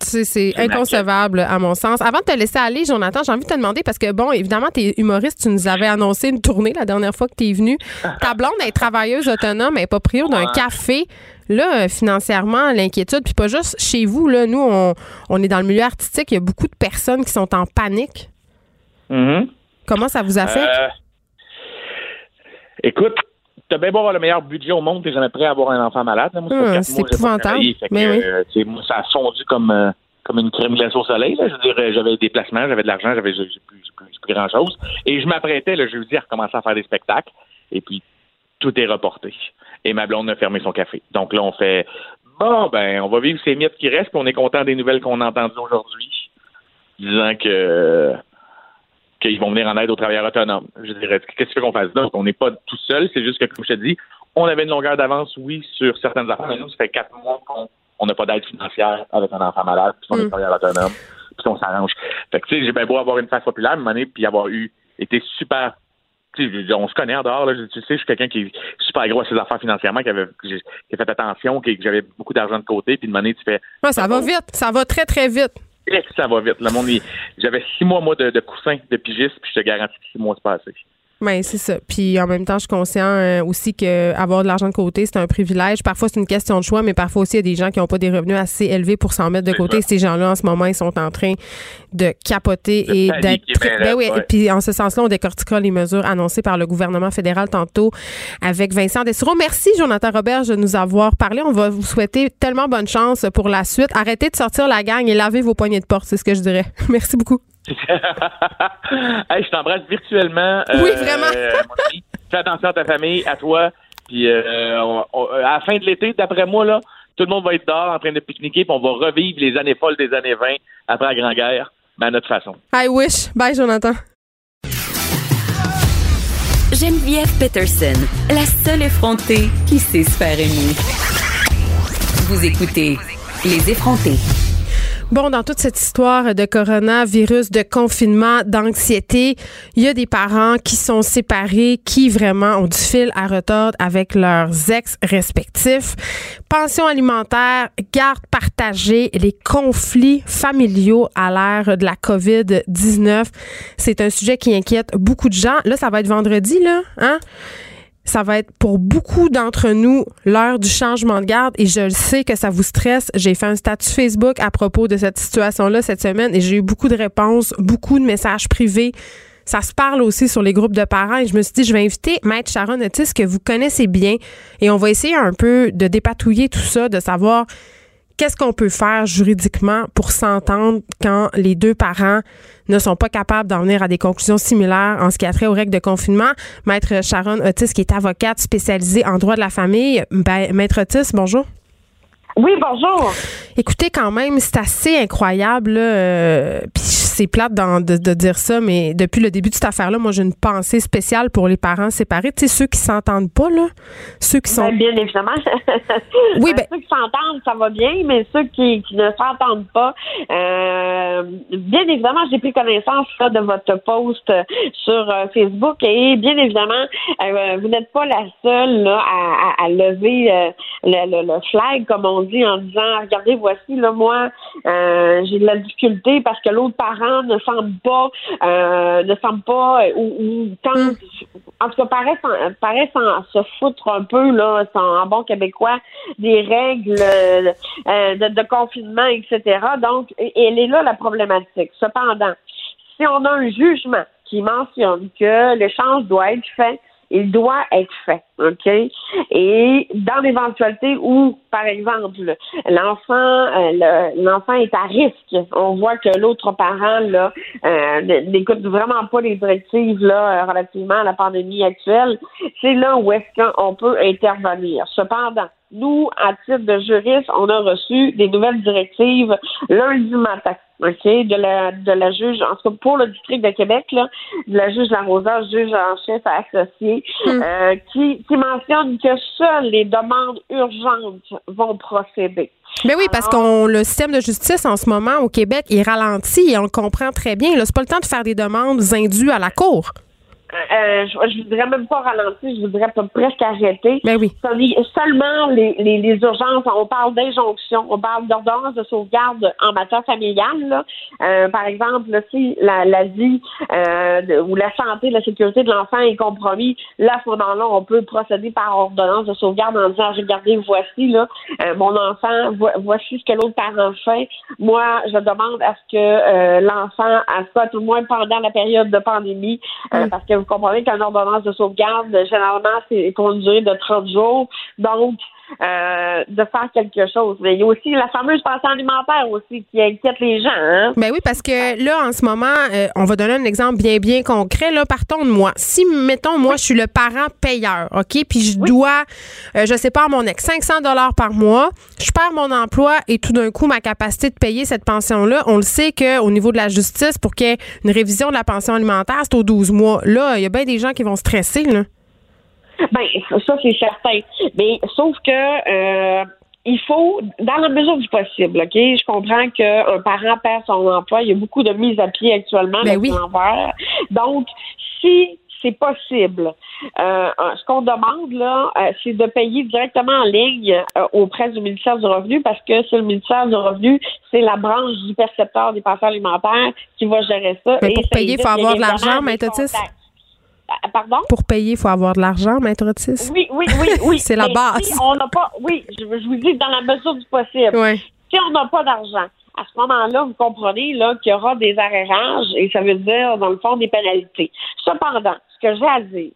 C'est inconcevable, à mon sens. Avant de te laisser aller, Jonathan, j'ai envie de te demander, parce que, bon, évidemment, tu es humoriste, tu nous avais annoncé une tournée la dernière fois que tu es venu. Ta blonde est travailleuse autonome, elle n'est pas prio d'un Ouais. café. Là, euh, financièrement, l'inquiétude, puis pas juste chez vous, là, nous, on, on est dans le milieu artistique, il y a beaucoup de personnes qui sont en panique. Mhm. Comment ça vous affecte? Euh, écoute, t'as bien beau avoir le meilleur budget au monde, t'es jamais prêt à avoir un enfant malade. Hum, quatre c'est pas épouvantable. fait que, Mais oui. euh, moi, ça a fondu comme, euh, comme une crème glacée au soleil. là. Je veux dire, j'avais des placements, j'avais de l'argent, j'avais plus, plus, grand-chose. Et je m'apprêtais le jeudi à recommencer à faire des spectacles. Et puis, tout est reporté. Et ma blonde a fermé son café. Donc là, on fait bon, ben, on va vivre ces miettes qui restent, puis on est content des nouvelles qu'on a entendues aujourd'hui, disant que qu'ils vont venir en aide aux travailleurs autonomes. Je dirais, qu'est-ce qu'on fasse d'autre? On n'est pas tout seul, c'est juste que, comme je te dis, on avait une longueur d'avance, oui, sur certaines affaires, mais nous, ça fait quatre mois qu'on on n'a pas d'aide financière avec un enfant malade, puis on est Mm. travailleur autonome, puis on s'arrange. Fait que, tu sais, j'ai bien beau avoir une face populaire, donné, puis avoir eu, été super on se connaît en dehors, là, je- tu sais, je suis quelqu'un qui est super gros à ses affaires financièrement, qui avait qui, qui a fait attention, qui, que j'avais beaucoup d'argent de côté, puis de monnaie, tu fais Ouais, ça va vite, ça va très, très vite. Eh, que ça va vite. Le monde, j'avais six mois, moi, de, de coussin de pigiste, puis je te garantis que six mois, c'est pas Ben, c'est ça. Puis en même temps, je suis conscient euh, aussi que avoir de l'argent de côté, c'est un privilège. Parfois, c'est une question de choix, mais parfois aussi, il y a des gens qui n'ont pas des revenus assez élevés pour s'en mettre de côté. ça. Ces gens-là, en ce moment, ils sont en train de capoter et d'être. paniquer très- bien Ben oui, ouais. et puis en ce sens-là, on décortiquera les mesures annoncées par le gouvernement fédéral tantôt avec Vincent Dessureau. Merci, Jonathan Robert, de nous avoir parlé. On va vous souhaiter tellement bonne chance pour la suite. Arrêtez de sortir la gang et lavez vos poignées de porte, c'est ce que je dirais. Merci beaucoup. hey, je t'embrasse virtuellement. Oui, vraiment. mon ami. Fais attention à ta famille, à toi. Puis euh, on- on- à la fin de l'été, d'après moi, là, tout le monde va être dehors en train de pique-niquer, puis on va revivre les années folles des années 20 après la Grande Guerre, mais à notre façon. I wish. Bye, Jonathan. Geneviève Peterson, la seule effrontée qui sait se faire aimer. Vous écoutez Les effrontés. Bon, dans toute cette histoire de coronavirus, de confinement, d'anxiété, il y a des parents qui sont séparés, qui vraiment ont du fil à retordre avec leurs ex respectifs. Pension alimentaire, garde partagée, les conflits familiaux à l'ère de la COVID-19, c'est un sujet qui inquiète beaucoup de gens. Là, ça va être vendredi, là, hein? Ça va être pour beaucoup d'entre nous l'heure du changement de garde et je le sais que ça vous stresse. J'ai fait un statut Facebook à propos de cette situation-là cette semaine et j'ai eu beaucoup de réponses, beaucoup de messages privés. Ça se parle aussi sur les groupes de parents et je me suis dit, je vais inviter Maître Sharon Otis que vous connaissez bien et on va essayer un peu de dépatouiller tout ça, de savoir qu'est-ce qu'on peut faire juridiquement pour s'entendre quand les deux parents ne sont pas capables d'en venir à des conclusions similaires en ce qui a trait aux règles de confinement? Maître Sharon Otis, qui est avocate spécialisée en droit de la famille. Ben, Maître Otis, bonjour. Oui, bonjour. Écoutez, quand même, c'est assez incroyable. là, euh, Puis c'est plate d'en- de, de dire ça, mais depuis le début de cette affaire-là, moi, j'ai une pensée spéciale pour les parents séparés. Tu sais, ceux qui s'entendent pas, là. Ceux qui sont. Ben, bien évidemment. Oui, Euh, ben- Ceux qui s'entendent, ça va bien, mais ceux qui, qui ne s'entendent pas, euh, bien évidemment, j'ai pris connaissance là, de votre post sur euh, Facebook et bien évidemment, euh, vous n'êtes pas la seule là, à, à- à lever le, le- le flag, comme on dit, en disant regardez, voici, là, moi, j'ai de la difficulté parce que l'autre parent ne semble pas euh, ne pas euh, ou, ou tente en tout cas, paraît s'en, paraît s'en se foutre un peu, là, en, bon québécois, des règles euh, de, de confinement, etc. Donc, elle est là la problématique. Cependant, si on a un jugement qui mentionne que l'échange doit être fait, il doit être fait, OK? Et dans l'éventualité où, par exemple, l'enfant euh, le- l'enfant est à risque, on voit que l'autre parent là euh, n'écoute vraiment pas les directives là euh, relativement à la pandémie actuelle, c'est là où est-ce qu'on peut intervenir. Cependant, nous, à titre de juriste, on a reçu des nouvelles directives lundi matin. De la, de la juge, en tout cas pour le district de Québec, là, de la juge Larosa, juge en chef associé, Hmm. euh, qui, qui mentionne que seules les demandes urgentes vont procéder. Mais oui, parce qu'on le système de justice en ce moment au Québec est ralenti et on le comprend très bien. Là, c'est pas le temps de faire des demandes indues à la cour. Euh, je, voudrais même pas ralentir, je voudrais pas presque arrêter. Ben oui. Seulement les, les, les urgences, on parle d'injonction, on parle d'ordonnance de sauvegarde en matière familiale. Là. Euh, par exemple, là, si la, la vie euh, de- ou la santé, la sécurité de l'enfant est compromis, là, à ce moment-là, on peut procéder par ordonnance de sauvegarde en disant regardez, voici là, euh, mon enfant, vo- voici ce que l'autre parent fait. Moi, je demande à ce que euh, l'enfant, à tout le moins pendant la période de pandémie, euh, parce que vous comprenez qu'une ordonnance de sauvegarde, généralement, c'est pour une durée de 30 jours. Donc, euh, de faire quelque chose. Mais il y a aussi la fameuse pension alimentaire aussi qui inquiète les gens. Hein? Ben oui, parce que là, en ce moment, euh, on va donner un exemple bien, bien concret. Là, partons de moi. Si, mettons, moi, je suis le parent payeur, OK, puis je dois, euh, je sais pas, à mon ex, 500 dollars par mois, je perds mon emploi et tout d'un coup, ma capacité de payer cette pension-là, on le sait qu'au niveau de la justice, pour qu'il y ait une révision de la pension alimentaire, c'est aux 12 mois. Là, il y a bien des gens qui vont stresser, là. Ben, ça, c'est certain. Mais sauf que euh, il faut, dans la mesure du possible, OK? Je comprends qu'un parent perd son emploi. Il y a beaucoup de mises à pied actuellement Ben oui. l'envers. Donc, si c'est possible, euh, ce qu'on demande, là, euh, c'est de payer directement en ligne euh, auprès du ministère du Revenu parce que c'est le ministère du Revenu, c'est la branche du percepteur des pensions alimentaires qui va gérer ça. Mais Et pour payer, il faut avoir de l'argent, évidemment Pardon? Pour payer, il faut avoir de l'argent, maître Otis. Oui, oui, oui, oui. C'est la base. Si on n'a pas, oui, je, je vous dis dans la mesure du possible. Ouais. Si on n'a pas d'argent, à ce moment-là, vous comprenez là qu'il y aura des arrérages et ça veut dire dans le fond des pénalités. Cependant, ce que j'ai à dire,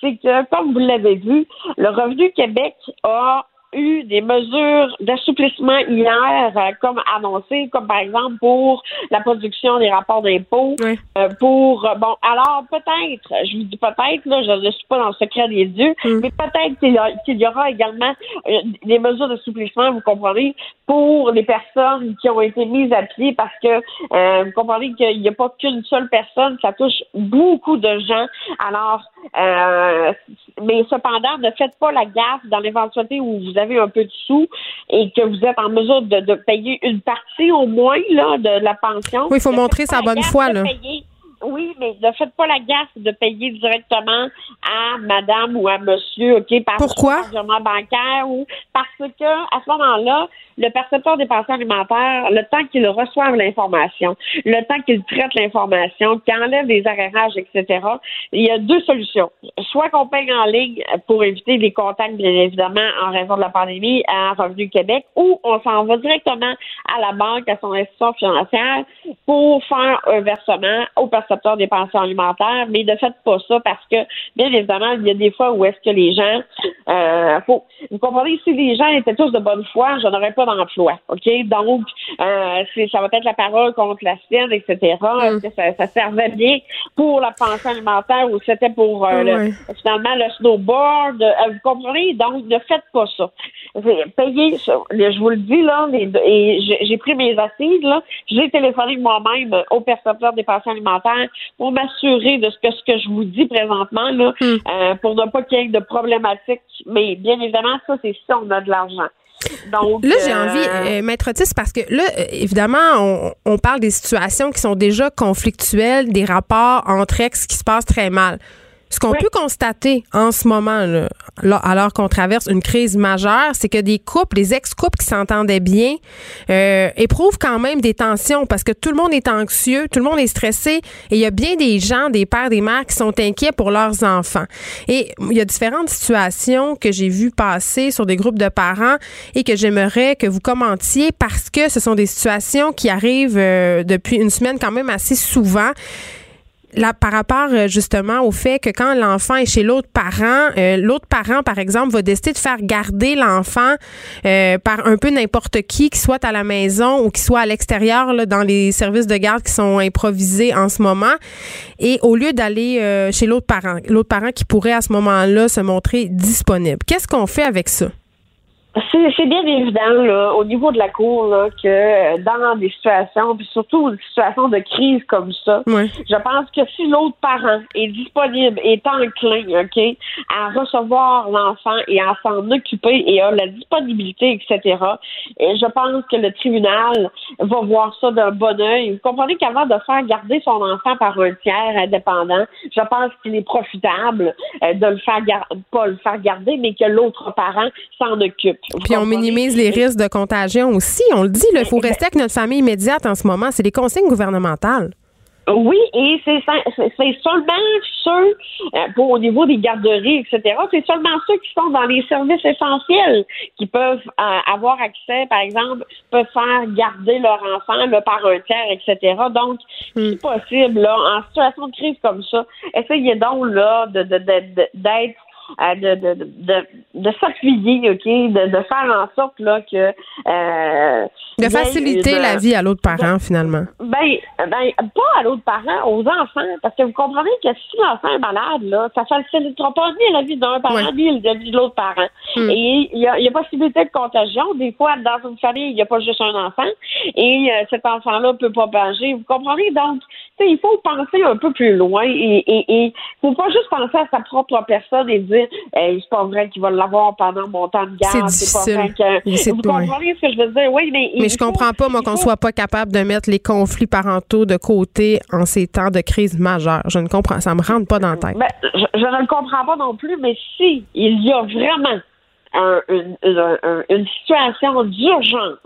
c'est que comme vous l'avez vu, le Revenu Québec a eu des mesures d'assouplissement hier, euh, comme annoncé, comme par exemple pour la production des rapports d'impôts, euh, pour euh, bon, alors peut-être, je vous dis peut-être, là, je ne suis pas dans le secret des dieux, Mm. mais peut-être qu'il y, aura également des mesures d'assouplissement, vous comprenez, pour les personnes qui ont été mises à pied parce que vous comprenez qu'il n'y a pas qu'une seule personne, ça touche beaucoup de gens. Alors, mais cependant, ne faites pas la gaffe dans l'éventualité où vous avez un peu de sous et que vous êtes en mesure de, de payer une partie au moins là, de la pension. Oui, il faut montrer sa bonne foi, là. payer- Oui, mais ne faites pas la gaffe de payer directement à madame ou à monsieur, OK, par Pourquoi? bancaire ou parce que à ce moment-là, le percepteur des pensions alimentaires, le temps qu'il reçoive l'information, le temps qu'il traite l'information, qu'il enlève les arrérages, etc., il y a deux solutions. Soit qu'on paye en ligne pour éviter les contacts, bien évidemment, en raison de la pandémie à Revenu Québec, ou on s'en va directement à la banque, à son institution financière, pour faire un versement au percepteur des pensions alimentaires, mais ne faites pas ça parce que, bien évidemment, il y a des fois où est-ce que les gens, euh, faut, vous comprenez, si les gens étaient tous de bonne foi, je n'aurais pas d'emploi, OK? Donc, euh, ça va être la parole contre la sienne, etc. Est-ce que ça, ça servait bien pour la pension alimentaire ou c'était pour euh, le- finalement le snowboard? Vous comprenez? Donc, ne faites pas ça. Payez. Je vous le dis, là, les- et j'ai- j'ai pris mes assises, là. J'ai téléphoné moi-même au percepteur des pensions alimentaires pour m'assurer de ce que, ce que je vous dis présentement, là, euh, pour ne pas qu'il y ait de problématiques. Mais bien évidemment, ça, c'est si on a de l'argent. Donc, Là, j'ai euh, envie, euh, Maître Otis, parce que là, euh, évidemment, on, on parle des situations qui sont déjà conflictuelles, des rapports entre ex qui se passent très mal. Ce qu'on Oui. peut constater en ce moment, là, là, alors qu'on traverse une crise majeure, c'est que des couples, des ex-couples qui s'entendaient bien, euh, éprouvent quand même des tensions parce que tout le monde est anxieux, tout le monde est stressé et il y a bien des gens, des pères, des mères qui sont inquiets pour leurs enfants. Et il y a différentes situations que j'ai vues passer sur des groupes de parents et que j'aimerais que vous commentiez parce que ce sont des situations qui arrivent euh, depuis une semaine quand même assez souvent. Là, par rapport euh, justement au fait que quand l'enfant est chez l'autre parent, euh, l'autre parent, par exemple, va décider de faire garder l'enfant euh, par un peu n'importe qui, qui soit à la maison ou qui soit à l'extérieur, dans les services de garde qui sont improvisés en ce moment. Et au lieu d'aller chez l'autre parent, l'autre parent qui pourrait à ce moment-là se montrer disponible. Qu'est-ce qu'on fait avec ça? C'est bien évident, là, au niveau de la Cour, là, que euh, dans des situations, puis surtout des situations de crise comme ça, je pense que si l'autre parent est disponible, est enclin, OK, à recevoir l'enfant et à s'en occuper et a la disponibilité, etc., et je pense que le tribunal va voir ça d'un bon oeil. Vous comprenez qu'avant de faire garder son enfant par un tiers indépendant, je pense qu'il est profitable euh, de le faire pas le faire garder, mais que l'autre parent s'en occupe. Puis on minimise les risques de contagion aussi. On le dit, il faut rester avec notre famille immédiate en ce moment. C'est les consignes gouvernementales. Oui, et c'est seulement ceux, euh, pour au niveau des garderies, etc., c'est seulement ceux qui sont dans les services essentiels qui peuvent euh, avoir accès, par exemple, peuvent faire garder leur enfant là, par un tiers, etc. Donc, hmm. si possible, là, en situation de crise comme ça, essayez donc là de d'être de, de, de, de s'appuyer, OK, de, de faire en sorte là, que. De faciliter la vie à l'autre parent, finalement. Ben, ben, pas à l'autre parent, aux enfants, parce que vous comprenez que si l'enfant est malade, là, ça facilitera pas ni la vie d'un parent, ni la vie de l'autre parent. Hmm. Et il y a, y a possibilité de contagion. Des fois, dans une famille, il n'y a pas juste un enfant, et euh, cet enfant-là peut pas banger. Vous comprenez? Donc, il faut penser un peu plus loin et il faut pas juste penser à sa propre personne et dire hey, c'est pas vrai qu'il va l'avoir pendant mon temps de garde. C'est difficile. Pas vrai que... Vous comprenez ce que je veux dire? Oui, mais, mais je comprends pas, moi, qu'on soit pas capable de mettre les conflits parentaux de côté en ces temps de crise majeure. Je ne comprends, ça me rentre pas dans la tête. Ben, je, ne le comprends pas non plus, mais si il y a vraiment une, une situation d'urgence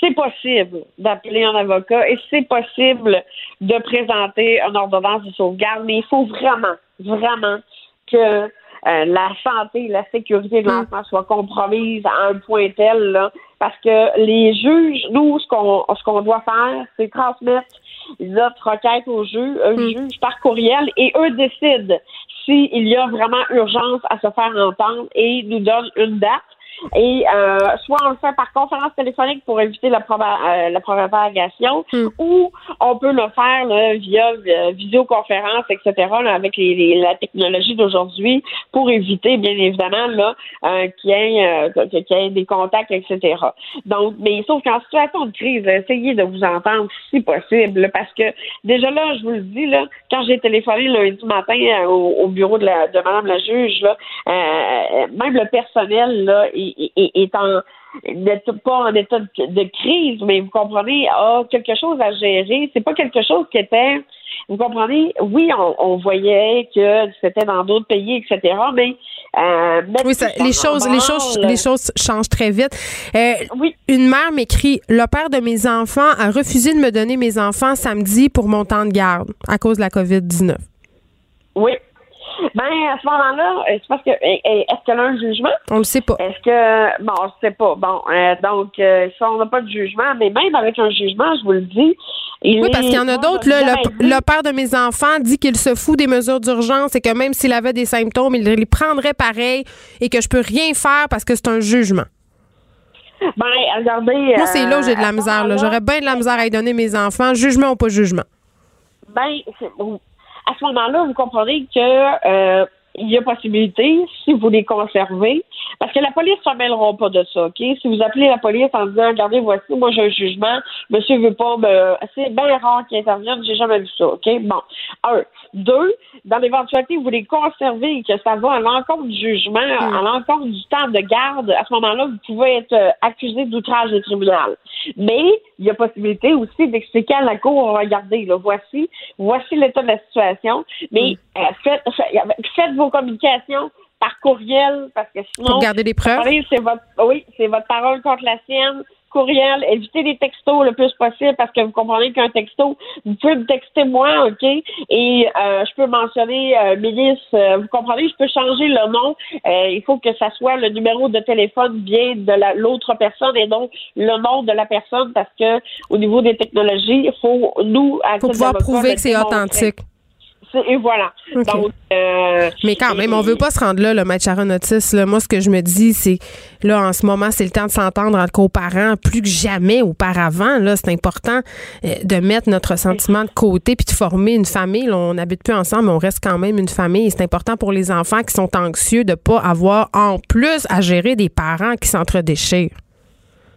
c'est possible d'appeler un avocat et c'est possible de présenter une ordonnance de sauvegarde, mais il faut vraiment, vraiment que euh, la santé et la sécurité de l'enfant soient compromises à un point tel, là, parce que les juges, nous, ce qu'on ce qu'on doit faire, c'est transmettre notre requête aux juges, un mm. juge par courriel, et eux décident s'il y a vraiment urgence à se faire entendre et nous donnent une date. Et euh, soit on le fait par conférence téléphonique pour éviter la, euh, la propagation, hmm. ou on peut le faire là, via euh, visioconférence, etc., là, avec les, la technologie d'aujourd'hui pour éviter, bien évidemment, là, euh, qu'il y, ait, euh, qu'il y ait des contacts, etc. Donc, mais sauf qu'en situation de crise, essayez de vous entendre si possible, parce que déjà là, je vous le dis, là, quand j'ai téléphoné lundi matin au, bureau de, la, de Madame la juge, là, même le personnel là, est, en n'est pas en état de, crise, mais vous comprenez, a quelque chose à gérer. C'est pas quelque chose qui était, vous comprenez, oui, on, voyait que c'était dans d'autres pays, etc., mais euh, oui, les choses, les choses, les choses changent très vite. Euh, oui. Une mère m'écrit le père de mes enfants a refusé de me donner mes enfants samedi pour mon temps de garde à cause de la COVID 19. Oui, ben, à ce moment-là, euh, c'est parce que est-ce qu'elle a un jugement? On le sait pas. Est-ce que bon, on le sait pas. Bon, euh, donc euh, ça, on n'a pas de jugement, mais même avec un jugement, je vous le dis. oui, parce qu'il y en a d'autres. Le, le, père de mes enfants dit qu'il se fout des mesures d'urgence et que même s'il avait des symptômes, il les prendrait pareil et que je peux rien faire parce que c'est un jugement. Ben, regardez. Moi, c'est là où j'ai de la misère. J'aurais bien de la misère à y donner mes enfants, jugement ou pas jugement. Ben, à ce moment-là, vous comprenez que euh, il y a possibilité, si vous les conservez, parce que la police ne pas de ça, OK? Si vous appelez la police en disant, regardez, voici, moi j'ai un jugement, monsieur veut pas me... C'est bien rare qu'ils interviennent, j'ai jamais vu ça, OK? Bon. Un. Deux, dans l'éventualité où vous les conservez et que ça va à l'encontre du jugement, mm. à l'encontre du temps de garde, à ce moment-là, vous pouvez être euh, accusé d'outrage du tribunal. Mais il y a possibilité aussi d'expliquer à la Cour, regardez, là, voici, voici l'état de la situation, mais mm. euh, faites, faites vos communications par courriel parce que sinon. Pour garder les preuves? C'est votre, oui, c'est votre parole contre la sienne. Courriel, évitez les textos le plus possible parce que vous comprenez qu'un texto, vous pouvez me texter moi, OK? Et euh, je peux mentionner euh, milice, euh, vous comprenez, je peux changer le nom. Euh, il faut que ça soit le numéro de téléphone bien de l'autre personne et non le nom de la personne parce que au niveau des technologies, il faut nous, à faut pouvoir prouver que c'est authentique Et voilà. Donc, euh, Mais quand même, on veut pas se rendre là, le maître Sharon Otis. Là. Moi, ce que je me dis, c'est là, en ce moment, c'est le temps de s'entendre entre coparents plus que jamais auparavant. Là, c'est important euh, de mettre notre sentiment de côté puis de former une famille. Là, on n'habite plus ensemble, mais on reste quand même une famille. C'est important pour les enfants qui sont anxieux de pas avoir en plus à gérer des parents qui s'entredéchirent.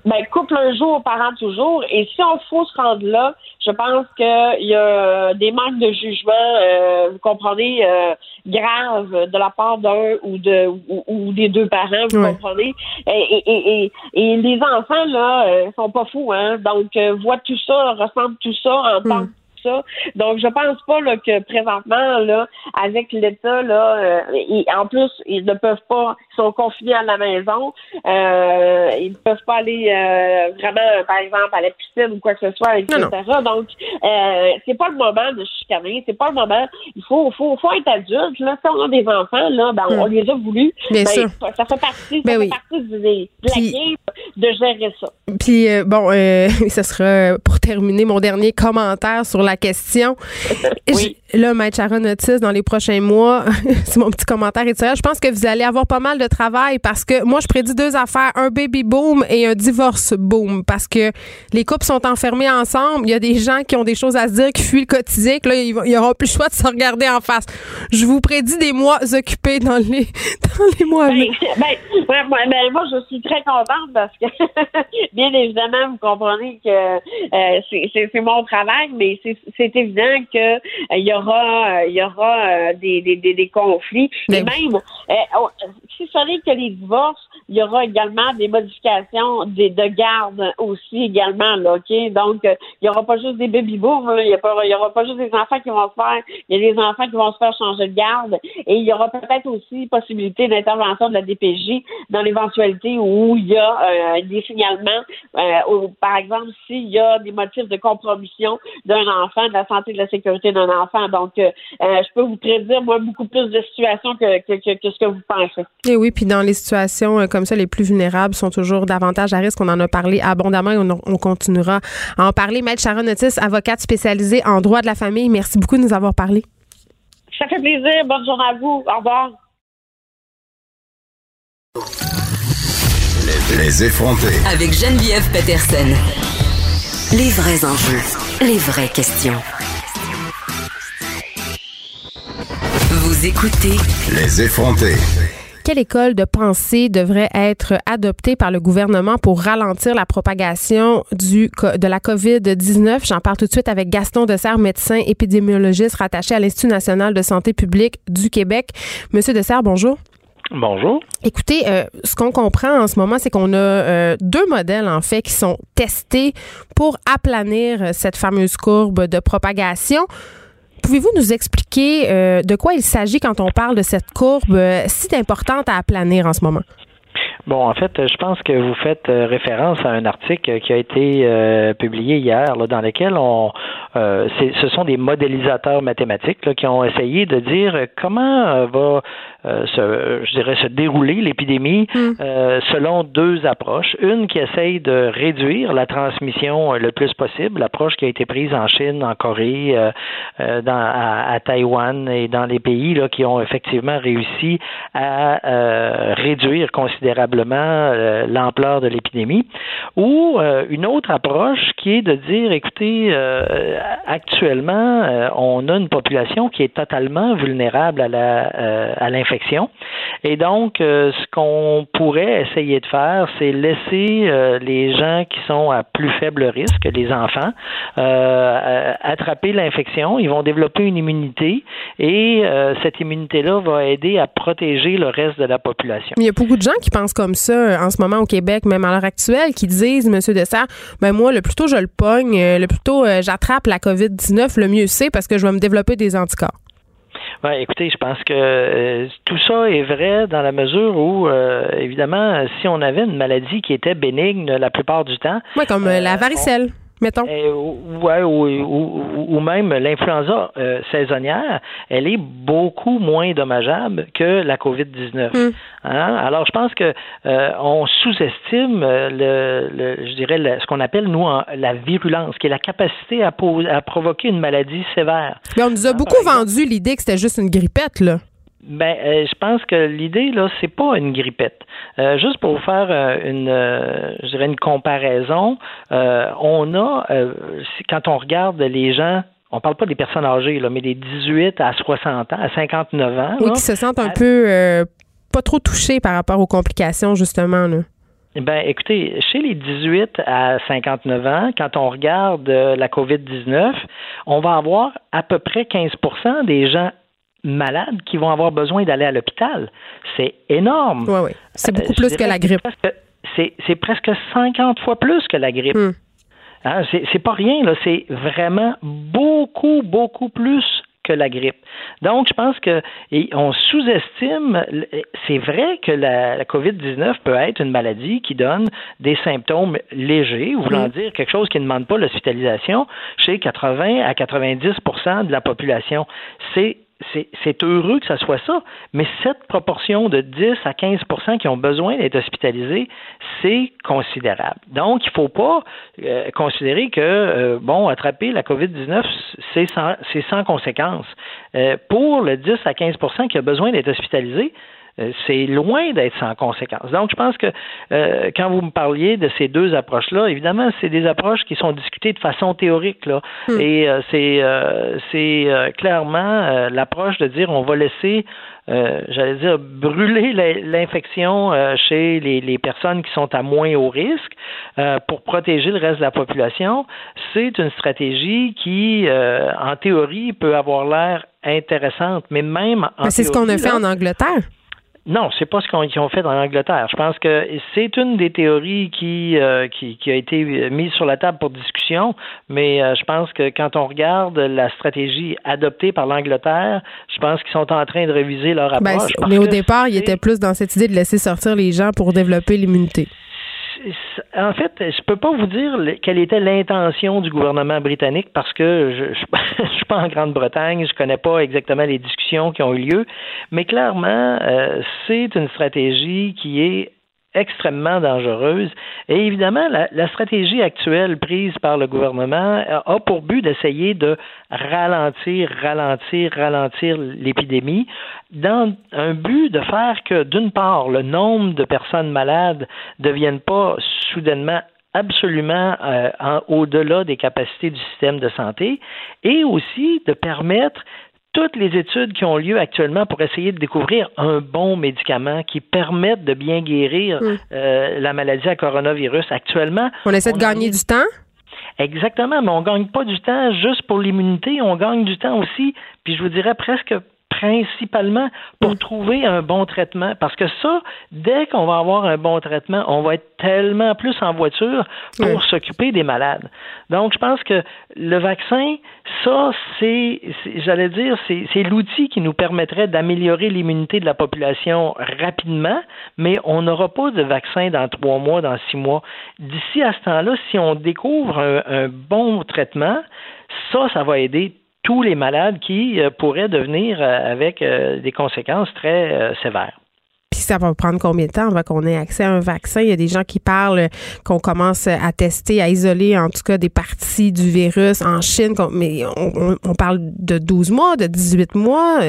Ben, couple un jour, parents toujours. Et si on faut se rendre là, je pense qu'il y a des manques de jugement, euh, vous comprenez, euh, graves de la part d'un ou de ou, des deux parents, vous comprenez. Et, et, et, et, les enfants, là, euh, sont pas fous, hein. Donc, euh, voient tout ça, ressentent tout ça en tant que ça. Donc, je pense pas là, que présentement, là, avec l'État, là, euh, en plus, ils ne peuvent pas, sont confinés à la maison, euh, ils ne peuvent pas aller euh, vraiment, par exemple, à la piscine ou quoi que ce soit, etc. Donc, euh, c'est pas le moment de chicaner, c'est pas le moment. Il faut, faut, faut être adulte. Là, si on a des enfants, là, ben, on hmm. les a voulu. Bien ben, sûr. Ça fait partie, ça ben fait partie de, la game de gérer ça. Puis, bon, ce sera pour terminer mon dernier commentaire sur la question. oui. Là, Maître Sharon Otis, dans les prochains mois, c'est mon petit commentaire et Je pense que vous allez avoir pas mal de travail parce que moi, je prédis deux affaires, un baby boom et un divorce boom parce que les couples sont enfermés ensemble. Il y a des gens qui ont des choses à se dire, qui fuient le quotidien, que là, il y aura plus le choix de se regarder en face. Je vous prédis des mois occupés dans les, dans les mois ben, ben, ben, moi, je suis très contente parce que, bien évidemment, vous comprenez que euh, c'est mon travail, mais c'est évident que euh, il y aura, il y aura euh, des, des, des, conflits. Et même, euh, oh, si n'est que les divorces, il y aura également des modifications de garde aussi également, là, OK? Donc, il n'y aura pas juste des baby boom, il n'y aura pas juste des enfants qui vont se faire, il y a des enfants qui vont se faire changer de garde et il y aura peut-être aussi possibilité d'intervention de la DPJ dans l'éventualité où il y a des signalements, par exemple, s'il y a des motifs de compromission d'un enfant, de la santé et de la sécurité d'un enfant. Donc, euh, euh, je peux vous prédire, moi, beaucoup plus de situations que, ce que vous pensez. Oui, puis dans les situations euh, comme ça, les plus vulnérables sont toujours davantage à risque. On en a parlé abondamment et on, continuera à en parler. Maître Sharon Otis, avocate spécialisée en droit de la famille, merci beaucoup de nous avoir parlé. Ça fait plaisir. Bonne journée à vous. Au revoir. Les effronter. Avec Geneviève Peterson. Les vrais enjeux. Les vraies questions. Vous écoutez Les effronter. Quelle école de pensée devrait être adoptée par le gouvernement pour ralentir la propagation du, de la COVID-19? J'en parle tout de suite avec Gaston Dessert, médecin épidémiologiste rattaché à l'Institut national de santé publique du Québec. Monsieur Dessert, bonjour. Bonjour. Écoutez, euh, ce qu'on comprend en ce moment, c'est qu'on a euh, deux modèles, en fait, qui sont testés pour aplanir euh, cette fameuse courbe de propagation. Pouvez-vous nous expliquer de quoi il s'agit quand on parle de cette courbe si importante à aplanir en ce moment? Bon, en fait, je pense que vous faites référence à un article qui a été publié hier, dans lequel on, ce sont des modélisateurs mathématiques qui ont essayé de dire comment va euh, se, je dirais, se dérouler l'épidémie mm. euh, selon deux approches. Une qui essaye de réduire la transmission euh, le plus possible, l'approche qui a été prise en Chine, en Corée, dans, à, à, Taïwan et dans les pays là, qui ont effectivement réussi à réduire considérablement l'ampleur de l'épidémie. Ou une autre approche qui est de dire, écoutez, actuellement, on a une population qui est totalement vulnérable à la à l'infection et donc, euh, ce qu'on pourrait essayer de faire, c'est laisser euh, les gens qui sont à plus faible risque, les enfants, euh, attraper l'infection. Ils vont développer une immunité et cette immunité-là va aider à protéger le reste de la population. Il y a beaucoup de gens qui pensent comme ça en ce moment au Québec, même à l'heure actuelle, qui disent, Monsieur Dessert, ben moi, le plus tôt je le pogne, le plus tôt j'attrape la COVID-19, le mieux c'est parce que je vais me développer des anticorps. Ben, écoutez, je pense que euh, tout ça est vrai dans la mesure où, euh, évidemment, si on avait une maladie qui était bénigne la plupart du temps. Oui, comme euh, la varicelle. Mettons? Euh, ouais, ou, ou, ou, même l'influenza euh, saisonnière, elle est beaucoup moins dommageable que la COVID-19. Mm. Hein? Alors, je pense que euh, on sous-estime le, le, je dirais, le- ce qu'on appelle, nous, en- la virulence, qui est la capacité à, provoquer une maladie sévère. Mais on nous a Ah, beaucoup vendu l'idée que c'était juste une grippette, là. Ben, euh, je pense que l'idée là, c'est pas une grippette. Euh, juste pour vous faire euh, une, je dirais une comparaison, on a, quand on regarde les gens, on parle pas des personnes âgées là, mais des 18 à 60 ans, à 59 ans. Oui, là, qui se sentent un à- peu pas trop touchés par rapport aux complications, justement, là. Ben, écoutez, chez les 18 à 59 ans, quand on regarde la COVID-19, on va avoir à peu près 15% des gens malades qui vont avoir besoin d'aller à l'hôpital. C'est énorme. Oui, oui. C'est Euh, beaucoup plus que la grippe. presque- C'est c'est presque 50 fois plus que la grippe. Hmm. Hein, c'est pas rien, là. C'est vraiment beaucoup, beaucoup plus que la grippe. Donc, je pense que et on sous-estime. C'est vrai que la, la COVID-19 peut être une maladie qui donne des symptômes légers, voulant dire quelque chose qui ne demande pas l'hospitalisation chez 80 à 90% de la population. C'est c'est heureux que ça soit ça, mais cette proportion de 10 à 15% qui ont besoin d'être hospitalisés, c'est considérable. Donc, il ne faut pas euh, considérer que, euh, bon, attraper la COVID-19, c'est sans, conséquence. Euh, pour le 10 à 15% qui a besoin d'être hospitalisé, c'est loin d'être sans conséquence. Donc, je pense que euh, quand vous me parliez de ces deux approches-là, évidemment, c'est des approches qui sont discutées de façon théorique, là. Hmm. Et euh, c'est euh, c'est euh, clairement euh, l'approche de dire on va laisser euh, j'allais dire, brûler l'infection euh, chez les, les personnes qui sont à moins haut risque euh, pour protéger le reste de la population, c'est une stratégie qui, euh, en théorie, peut avoir l'air intéressante, mais même en Mais c'est ce qu'on a fait là, en Angleterre. Non, c'est pas ce qu'on- qu'ils ont fait en Angleterre. Je pense que c'est une des théories qui, euh, qui, qui a été mise sur la table pour discussion, mais euh, je pense que quand on regarde la stratégie adoptée par l'Angleterre, je pense qu'ils sont en train de réviser leur Ben, approche. mais au départ, il c'est- était plus dans cette idée de laisser sortir les gens pour développer l'immunité. En fait, je peux pas vous dire le- quelle était l'intention du gouvernement britannique parce que je suis pas en Grande-Bretagne, je connais pas exactement les discussions qui ont eu lieu, mais clairement, euh, c'est une stratégie qui est extrêmement dangereuse. Et évidemment, la, stratégie actuelle prise par le gouvernement a, a pour but d'essayer de ralentir, ralentir, ralentir l'épidémie dans un but de faire que, d'une part, le nombre de personnes malades ne devienne pas soudainement absolument euh, au-delà des capacités du système de santé et aussi de permettre toutes les études qui ont lieu actuellement pour essayer de découvrir un bon médicament qui permette de bien guérir Mm. euh, la maladie à coronavirus. Actuellement, On essaie de on gagner du temps? Exactement, mais on gagne pas du temps juste pour l'immunité, on gagne du temps aussi, puis je vous dirais presque principalement pour trouver un bon traitement. Parce que ça, dès qu'on va avoir un bon traitement, on va être tellement plus en voiture pour s'occuper des malades. Donc, je pense que le vaccin, ça, c'est, j'allais dire, c'est, c'est l'outil qui nous permettrait d'améliorer l'immunité de la population rapidement, mais on n'aura pas de vaccin dans trois mois, dans six mois. D'ici à ce temps-là, si on découvre un, un bon traitement, ça, ça va aider tous les malades qui euh, pourraient devenir euh, avec euh, des conséquences très sévères. Puis ça va prendre combien de temps avant qu'on ait accès à un vaccin? Il y a des gens qui parlent qu'on commence à tester, à isoler en tout cas des parties du virus en Chine, mais on parle de 12 mois, de 18 mois.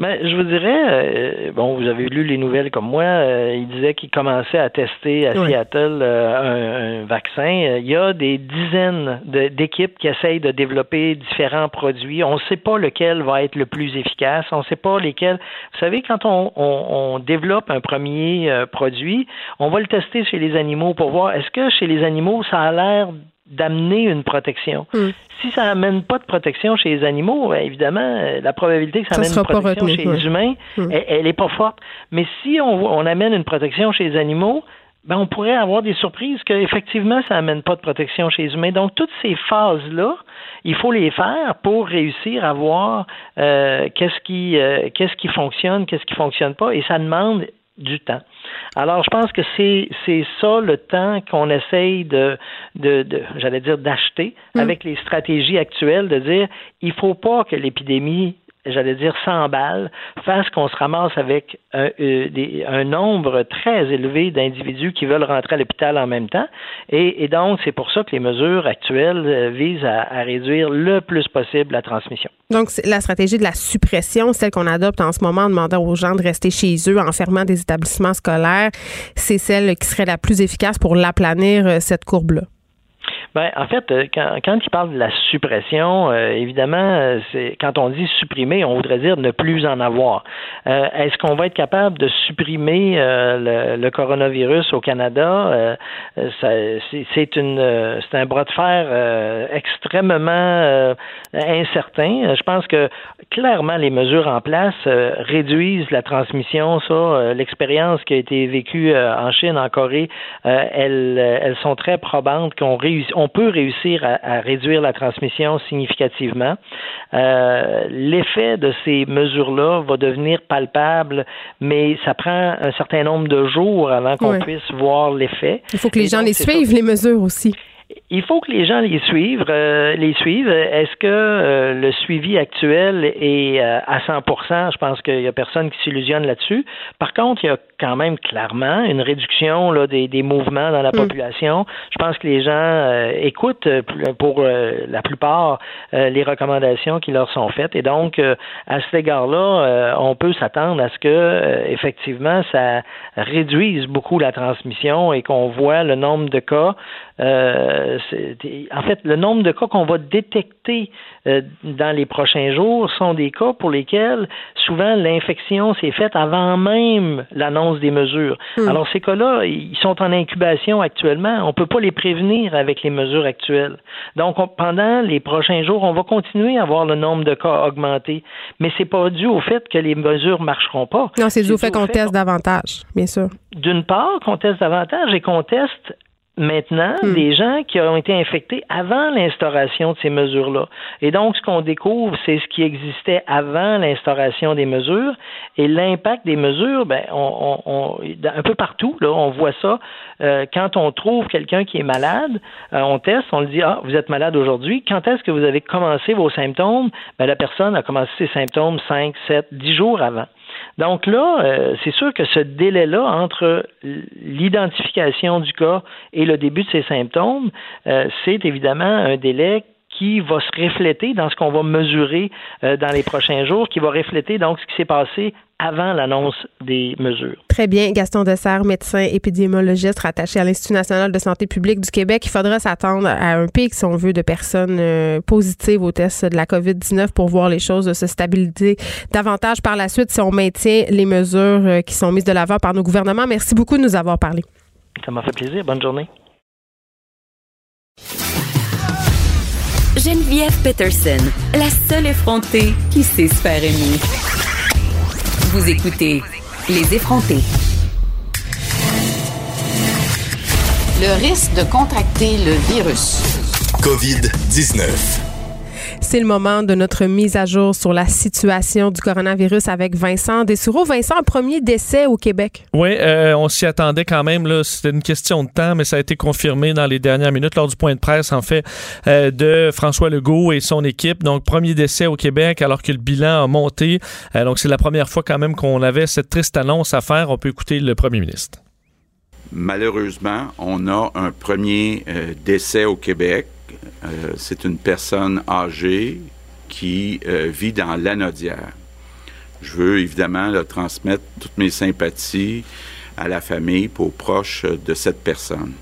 Mais je vous dirais, euh, bon, vous avez lu les nouvelles comme moi, euh, il disait qu'il commençait à tester à Oui. Seattle euh, un, un vaccin. Il y a des dizaines de- d'équipes qui essayent de développer différents produits. On ne sait pas lequel va être le plus efficace. On ne sait pas lesquels. Vous savez, quand on, on- on développe un premier produit, on va le tester chez les animaux pour voir est-ce que chez les animaux, ça a l'air d'amener une protection. Mm. Si ça amène pas de protection chez les animaux, euh, évidemment, euh, la probabilité que ça, Ça amène une protection retenu, chez ouais. les humains, Mm. elle, elle est pas forte. Mais si on, on amène une protection chez les animaux, ben on pourrait avoir des surprises qu'effectivement, ça amène pas de protection chez les humains. Donc, toutes ces phases-là, il faut les faire pour réussir à voir euh, qu'est-ce qui euh, qu'est-ce qui fonctionne, qu'est-ce qui fonctionne pas. Et ça demande du temps. Alors, je pense que c'est c'est ça le temps qu'on essaye de, de, de j'allais dire, d'acheter Mm. avec les stratégies actuelles, de dire il faut pas que l'épidémie j'allais dire 100 balles, fasse qu'on se ramasse avec un, euh, un nombre très élevé d'individus qui veulent rentrer à l'hôpital en même temps. Et, donc, c'est pour ça que les mesures actuelles euh, visent à, à réduire le plus possible la transmission. Donc, la stratégie de la suppression, celle qu'on adopte en ce moment en demandant aux gens de rester chez eux, en fermant des établissements scolaires, c'est celle qui serait la plus efficace pour l'aplanir, euh, cette courbe-là. Ben, en fait, euh, quand, quand il parle de la suppression, euh, évidemment, euh, c'est quand on dit supprimer, on voudrait dire ne plus en avoir. Est-ce qu'on va être capable de supprimer le, le, coronavirus au Canada? C'est un bras de fer extrêmement incertain. Je pense que clairement les mesures en place réduisent la transmission. Ça, l'expérience qui a été vécue en Chine, en Corée, elles, sont très probantes qu'on réussit peut réussir à, à, réduire la transmission significativement. Euh, L'effet de ces mesures-là va devenir palpable, mais ça prend un certain nombre de jours avant qu'on Ouais. puisse voir l'effet. Il faut que les Et gens donc, les ça. suivent, les mesures aussi. Il faut que les gens les suivent. euh, les suivent. Est-ce que euh, le suivi actuel est euh, à 100% Je pense qu'il y a personne qui s'illusionne là-dessus. Par contre, il y a quand même clairement une réduction là, des, des mouvements dans la Mm. population. Je pense que les gens euh, écoutent pour euh, la plupart euh, les recommandations qui leur sont faites. Et donc, euh, à cet égard-là, euh, on peut s'attendre à ce que euh, effectivement ça réduise beaucoup la transmission et qu'on voit le nombre de cas. En fait, le nombre de cas qu'on va détecter euh, dans les prochains jours sont des cas pour lesquels souvent l'infection s'est faite avant même l'annonce des mesures. Hmm. Alors ces cas-là, ils sont en incubation actuellement. On peut pas les prévenir avec les mesures actuelles. Donc on- pendant les prochains jours, on va continuer à voir le nombre de cas augmenter, mais c'est pas dû au fait que les mesures marcheront pas. Non, c'est dû au fait qu'on teste davantage, bien sûr. D'une part, qu'on teste davantage et qu'on teste maintenant Hmm. des gens qui ont été infectés avant l'instauration de ces mesures-là. Et donc, ce qu'on découvre, c'est ce qui existait avant l'instauration des mesures et l'impact des mesures, ben, on, on- on- un peu partout, là, on voit ça. Euh, quand on trouve quelqu'un qui est malade, euh, on teste, on le dit, ah, vous êtes malade aujourd'hui. Quand est-ce que vous avez commencé vos symptômes? Ben, la personne a commencé ses symptômes 5, 7, 10 jours avant. Donc là, euh, c'est sûr que ce délai-là entre l'identification du cas et le début de ses symptômes, euh, c'est évidemment un délai qui va se refléter dans ce qu'on va mesurer euh, dans les prochains jours, qui va refléter donc ce qui s'est passé avant l'annonce des mesures. Très bien. Gaston Dessert, médecin épidémiologiste rattaché à l'Institut national de santé publique du Québec. Il faudra s'attendre à un pic, si on veut, de personnes euh, positives au test de la COVID-19 pour voir les choses se stabiliser davantage par la suite si on maintient les mesures euh, qui sont mises de l'avant par nos gouvernements. Merci beaucoup de nous avoir parlé. Ça m'a fait plaisir. Bonne journée. Geneviève Peterson, la seule effrontée qui sait se faire aimer. Vous écoutez Les effrontés. Le risque de contracter le virus. COVID-19. C'est le moment de notre mise à jour sur la situation du coronavirus avec Vincent Dessureau. Vincent, premier décès au Québec. Oui, euh, on s'y attendait quand même. C'était une question de temps, mais ça a été confirmé dans les dernières minutes lors du point de presse, en fait, euh, de François Legault et son équipe. Donc, premier décès au Québec alors que le bilan a monté. Euh, donc, c'est la première fois quand même qu'on avait cette triste annonce à faire. On peut écouter le premier ministre. Malheureusement, on a un premier euh, décès au Québec. Euh, c'est une personne âgée qui euh, vit dans l'anodière. Je veux évidemment transmettre toutes mes sympathies à la famille, aux proches de cette personne.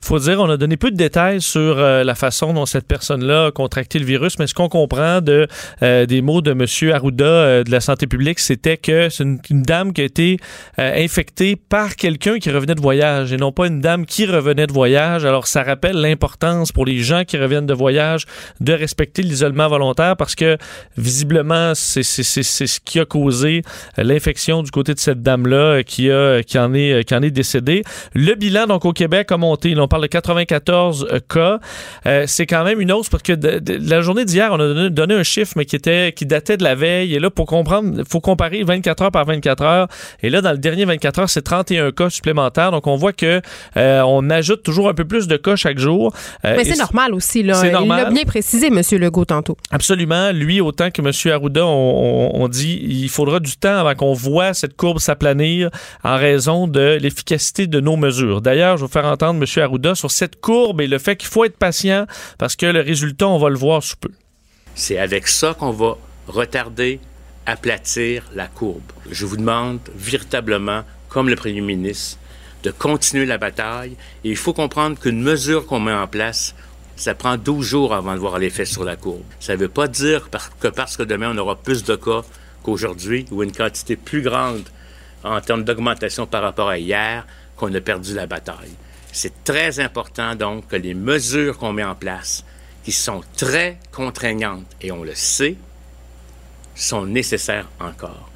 Faut dire, on a donné peu de détails sur euh, la façon dont cette personne-là a contracté le virus, mais ce qu'on comprend de, euh, des mots de M. Arruda euh, de la santé publique, c'était que c'est une, une dame qui a été euh, infectée par quelqu'un qui revenait de voyage et non pas une dame qui revenait de voyage. Alors, ça rappelle l'importance pour les gens qui reviennent de voyage de respecter l'isolement volontaire parce que visiblement, c'est ce qui a causé euh, l'infection du côté de cette dame-là euh, qui, a, qui, en est, qui en est décédée. Le bilan, donc, au Québec a monté. On parle de 94 euh, cas. Euh, c'est quand même une hausse parce que de, de- la journée d'hier, on a donné, donné un chiffre, mais qui était qui datait de la veille. Et là, pour comprendre, il faut comparer 24 heures par 24 heures. Et là, dans le dernier 24 heures, c'est 31 cas supplémentaires. Donc, on voit que euh, on ajoute toujours un peu plus de cas chaque jour. Euh, Mais c'est normal aussi, là. C'est Il normal. l'a bien précisé, M. Legault, tantôt. Absolument. Lui, autant que M. Arruda, on, on- on dit il faudra du temps avant qu'on voit cette courbe s'aplanir en raison de l'efficacité de nos mesures. D'ailleurs, je vais vous faire entendre M. Sur cette courbe et le fait qu'il faut être patient parce que le résultat, on va le voir sous peu. C'est avec ça qu'on va retarder, aplatir la courbe. Je vous demande véritablement, comme le premier ministre, de continuer la bataille. Et il faut comprendre qu'une mesure qu'on met en place, ça prend 12 jours avant de voir l'effet sur la courbe. Ça ne veut pas dire que parce que demain on aura plus de cas qu'aujourd'hui ou une quantité plus grande en termes d'augmentation par rapport à hier qu'on a perdu la bataille. C'est très important donc que les mesures qu'on met en place, qui sont très contraignantes, et on le sait, sont nécessaires encore.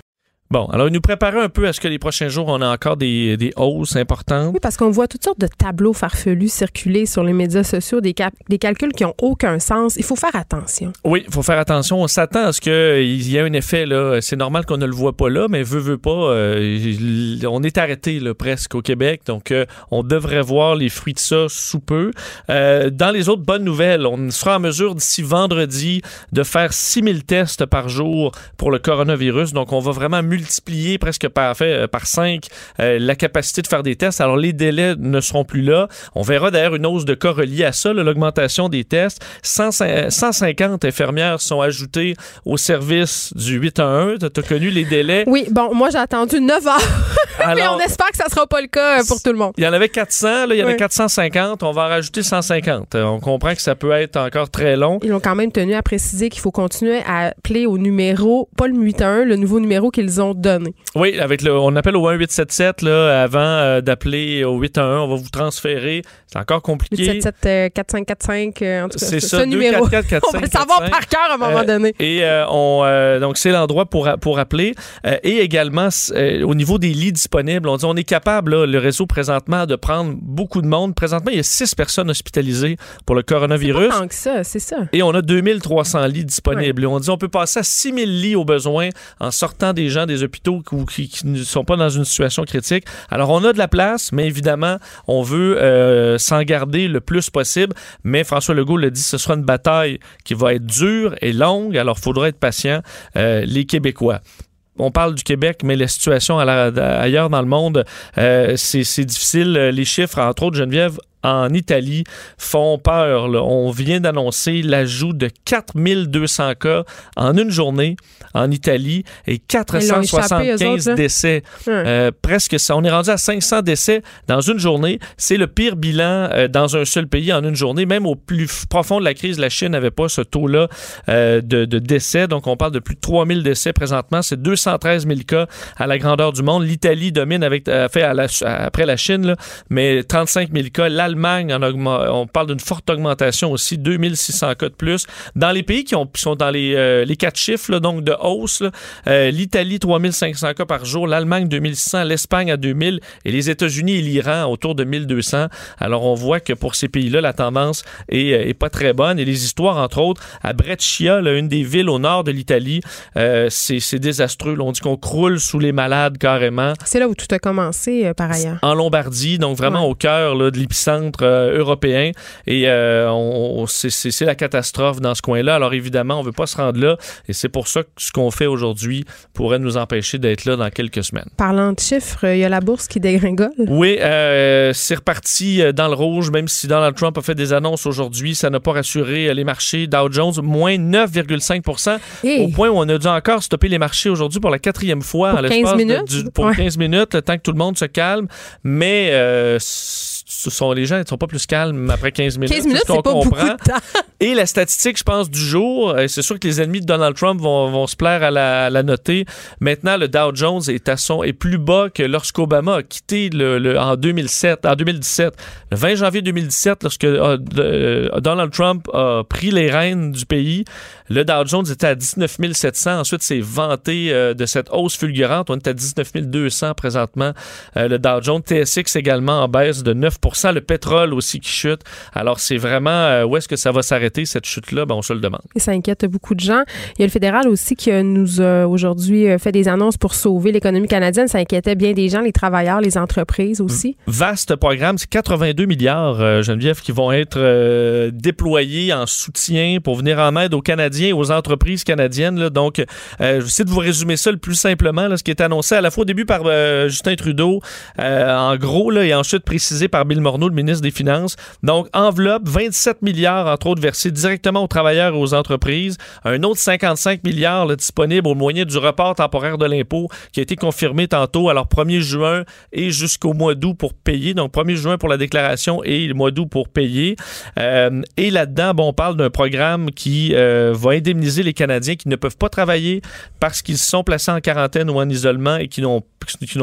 Bon, alors nous préparait un peu à ce que les prochains jours, on a encore des, des hausses importantes. Oui, parce qu'on voit toutes sortes de tableaux farfelus circuler sur les médias sociaux, des, cap- des calculs qui n'ont aucun sens. Il faut faire attention. Oui, il faut faire attention. On s'attend à ce qu'il y ait un effet. là. C'est normal qu'on ne le voit pas là, mais veut, veut pas. euh, on est arrêté là, presque au Québec. Donc, euh, on devrait voir les fruits de ça sous peu. Euh, dans les autres bonnes nouvelles, on sera en mesure d'ici vendredi de faire 6000 tests par jour pour le coronavirus. Donc, on va vraiment multiplier presque par, fait, euh, par 5 la capacité de faire des tests. Alors, les délais ne seront plus là. On verra d'ailleurs une hausse de cas reliée à ça, l'augmentation des tests. 100 150 infirmières sont ajoutées au service du 811. Tu as connu les délais? Oui, bon, moi, j'ai attendu 9 heures. Mais on espère que ça sera pas le cas euh, pour tout le monde. Il y en avait 400, là, il y en a Oui. 450. On va en rajouter 150. Euh, On comprend que ça peut être encore très long. Ils ont quand même tenu à préciser qu'il faut continuer à appeler au numéro, pas le 811, le nouveau numéro qu'ils ont donné. Oui, avec le, on appelle au 1877 là, avant euh, d'appeler au 811. On va vous transférer. C'est encore compliqué. 877 euh, 4545, euh, en tout cas, C'est ce- ça, ce numéro. 244 on va le savoir 45. par cœur à un moment Euh, donné. Et euh, on, euh, donc c'est l'endroit pour pour appeler Euh, et également euh, au niveau des lits disponibles, on dit on est capable là, le réseau présentement de prendre beaucoup de monde. Présentement, il y a six personnes hospitalisées pour le coronavirus. Pas tant que ça, c'est ça. Et on a 2300 lits disponibles. Et on dit on peut passer à 6000 lits au besoin en sortant des gens des hôpitaux qui, ne sont pas dans une situation critique. Alors on a de la place, mais évidemment, on veut euh, s'en garder le plus possible. Mais François Legault le dit, ce sera une bataille qui va être dure et longue. Alors il faudra être patient, euh, les Québécois. On parle du Québec, mais la situation ailleurs dans le monde, euh, c'est difficile. Les chiffres, entre autres, Geneviève, en Italie font peur. là. On vient d'annoncer l'ajout de 4200 cas en une journée en Italie et Ils l'ont échappé, eux 475 autres, là. décès. Euh, presque ça. On est rendu à 500 décès dans une journée. C'est le pire bilan euh, dans un seul pays en une journée. Même au plus profond de la crise, la Chine n'avait pas ce taux-là euh, de, de décès. Donc, on parle de plus de 3000 décès présentement. C'est 213 000 cas à la grandeur du monde. L'Italie domine avec, fait à la- après la Chine, là, mais 35 000 cas. L'Allemagne, on parle d'une forte augmentation aussi, 2600 cas de plus. Dans les pays qui, ont, qui sont dans les, euh, les quatre chiffres, là, donc de hausse, euh, l'Italie, 3500 cas par jour, l'Allemagne, 2600, l'Espagne à 2000 et les États-Unis et l'Iran autour de 1200. Alors, on voit que pour ces pays-là, la tendance est, euh, est pas très bonne. Et les histoires, entre autres, à Brescia, là, une des villes au nord de l'Italie, euh, c'est désastreux. là. on dit qu'on croule sous les malades carrément. C'est là où tout a commencé, euh, par ailleurs. En Lombardie, donc vraiment Ouais. au cœur de l'épicentre euh, européen. Et euh, on- c'est- la catastrophe dans ce coin-là. Alors évidemment, on veut pas se rendre là. Et c'est pour ça que ce qu'on fait aujourd'hui pourrait nous empêcher d'être là dans quelques semaines. Parlant de chiffres, il y a la bourse qui dégringole. Oui, euh, c'est reparti euh, dans le rouge, même si Donald Trump a fait des annonces aujourd'hui. Ça n'a pas rassuré euh, les marchés. Dow Jones, moins 9,5 Hey. Au point où on a dû encore stopper les marchés aujourd'hui pour la quatrième fois Pour en 15 l'espace de- minutes? du- pour Ouais. 15 minutes, le temps que tout le monde se calme. Mais euh, ce sont, les gens ne sont pas plus calmes après 15 minutes. 15 minutes, ce c'est pas beaucoup comprend. de temps. Et la statistique, je pense, du jour, euh, c'est sûr que les ennemis de Donald Trump vont, vont se plaire à la, à la noter. Maintenant, le Dow Jones est, à son, est plus bas que lorsqu'Obama a quitté le, le- en 2007, en 2017. Le 20 janvier 2017, lorsque euh, euh, Donald Trump a pris les rênes du pays, Le Dow Jones était à 19 700. Ensuite, c'est vanté euh, de cette hausse fulgurante. On est à 19 200 présentement. Euh, le Dow Jones, TSX également en baisse de 9% Le pétrole aussi qui chute. Alors, c'est vraiment euh, où est-ce que ça va s'arrêter, cette chute-là? Ben, on se le demande. Et ça inquiète beaucoup de gens. Il y a le fédéral aussi qui nous a aujourd'hui fait des annonces pour sauver l'économie canadienne. Ça inquiétait bien des gens, les travailleurs, les entreprises aussi. Vaste programme. C'est 82 milliards, Geneviève, qui vont être déployés en soutien pour venir en aide aux Canadiens aux entreprises canadiennes. Donc, euh, je vais essayer de vous résumer ça le plus simplement, ce qui est annoncé à la fois au début par euh, Justin Trudeau, euh, en gros, là, et ensuite précisé par Bill Morneau, le ministre des Finances. Donc, enveloppe, 27 milliards, entre autres, versés directement aux travailleurs et aux entreprises. Un autre 55 milliards disponible au moyen du report temporaire de l'impôt qui a été confirmé tantôt, alors 1er juin et jusqu'au mois d'août pour payer. Donc, 1er juin pour la déclaration et le mois d'août pour payer. et là-dedans, on parle d'un programme qui va indemniser les Canadiens qui ne peuvent pas travailler parce qu'ils sont placés en quarantaine ou en isolement et qui n'ont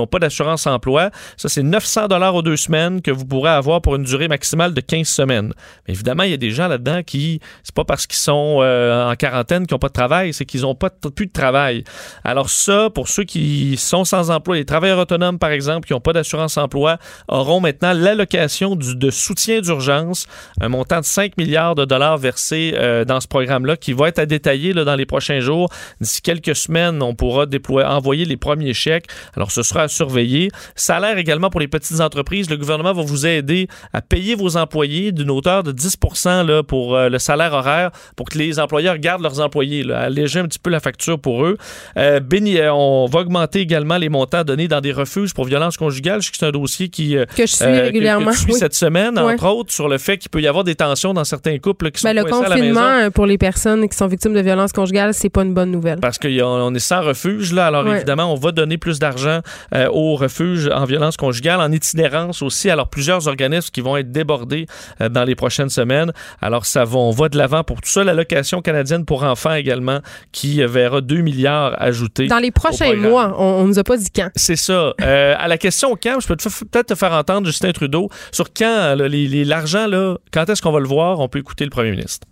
pas d'assurance emploi. Ça, c'est 900 dollars aux deux semaines que vous pourrez avoir pour une durée maximale de 15 semaines. Évidemment, il y a des gens là-dedans qui, c'est pas parce qu'ils sont euh, en quarantaine qu'ils n'ont pas de travail, c'est qu'ils n'ont pas plus de travail. Alors ça, pour ceux qui sont sans emploi, les travailleurs autonomes, par exemple, qui n'ont pas d'assurance emploi, auront maintenant l'allocation de soutien d'urgence, un montant de 5 milliards de dollars versés euh, dans ce programme-là, qui va être à détailler là, dans les prochains jours. D'ici quelques semaines, on pourra déployer, envoyer les premiers chèques. Alors, ce sera à surveiller. Salaire également pour les petites entreprises. Le gouvernement va vous aider à payer vos employés d'une hauteur de 10 là, pour euh, le salaire horaire pour que les employeurs gardent leurs employés, là, alléger un petit peu la facture pour eux. Euh, euh, on va augmenter également les montants donnés dans des refuges pour violence conjugale. Je sais que c'est un dossier qui, que je suis régulièrement. Que, cette semaine, entre autres, sur le fait qu'il peut y avoir des tensions dans certains couples qui ben, sont Le confinement pour les personnes qui sont victimes de violences conjugales, c'est pas une bonne nouvelle. Parce qu'on est sans refuge, là. Alors, évidemment, on va donner plus d'argent euh, aux refuges en violence conjugale, en itinérance aussi. Alors, plusieurs organismes qui vont être débordés euh, dans les prochaines semaines. Alors, ça va, on va de l'avant pour tout ça. L'allocation canadienne pour enfants également, qui verra 2 milliards ajoutés. Dans les prochains mois, on, ne nous a pas dit quand. C'est ça. Euh, à la question quand, je peux peut-être te faire entendre Justin Trudeau sur quand l'argent, là, quand est-ce qu'on va le voir? On peut écouter le premier ministre.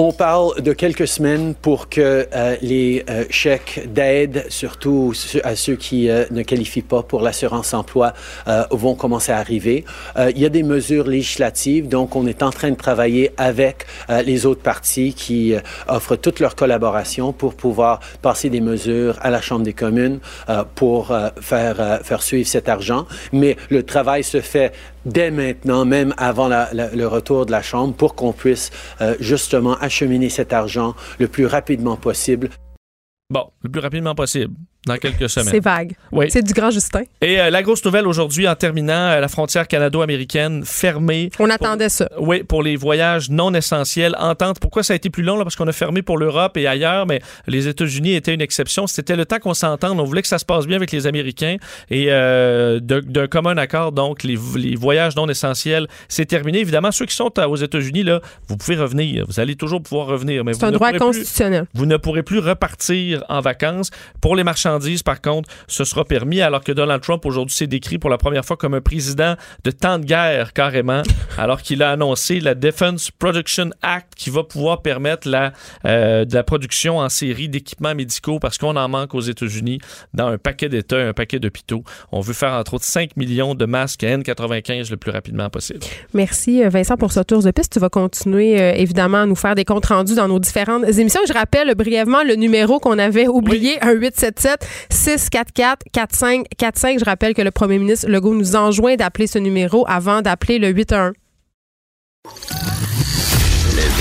On parle de quelques semaines pour que euh, les euh, chèques d'aide, surtout à ceux qui euh, ne qualifient pas pour l'assurance emploi, vont commencer à arriver. il y a des mesures législatives, donc on est en train de travailler avec les autres partis qui offrent toute leur collaboration pour pouvoir passer des mesures à la Chambre des communes pour faire, faire suivre cet argent. Mais le travail se fait dès maintenant, même avant le retour de la Chambre, pour qu'on puisse justement acheminer cet argent le plus rapidement possible. Bon, le plus rapidement possible dans quelques semaines. C'est vague. Oui. C'est du grand Justin. Et euh, la grosse nouvelle aujourd'hui, en terminant, euh, la frontière canado-américaine fermée. On attendait ça. Oui, pour les voyages non essentiels. Entente. Pourquoi ça a été plus long? Là? Parce qu'on a fermé pour l'Europe et ailleurs, mais les États-Unis étaient une exception. C'était le temps qu'on s'entende. On voulait que ça se passe bien avec les Américains. Et euh, d'un commun accord, donc, les, les voyages non essentiels, c'est terminé. Évidemment, ceux qui sont aux États-Unis, là, vous pouvez revenir. Vous allez toujours pouvoir revenir. C'est un droit constitutionnel. vous ne pourrez plus repartir en vacances. Pour les marchands par contre, ce sera permis, alors que Donald Trump, aujourd'hui, s'est décrit pour la première fois comme un président de temps de guerre, carrément, alors qu'il a annoncé la Defense Production Act qui va pouvoir permettre la, euh, de la production en série d'équipements médicaux parce qu'on en manque aux États-Unis dans un paquet d'États, un paquet d'hôpitaux. On veut faire, entre autres, 5 millions de masques N95 le plus rapidement possible. Merci, euh, Vincent, pour ce tour de piste. Tu vas continuer, euh, évidemment, à nous faire des comptes rendus dans nos différentes émissions. Je rappelle brièvement le numéro qu'on avait oublié, un 877 644 4545. Je rappelle que le premier ministre Legault nous enjoint d'appeler ce numéro avant d'appeler le 811.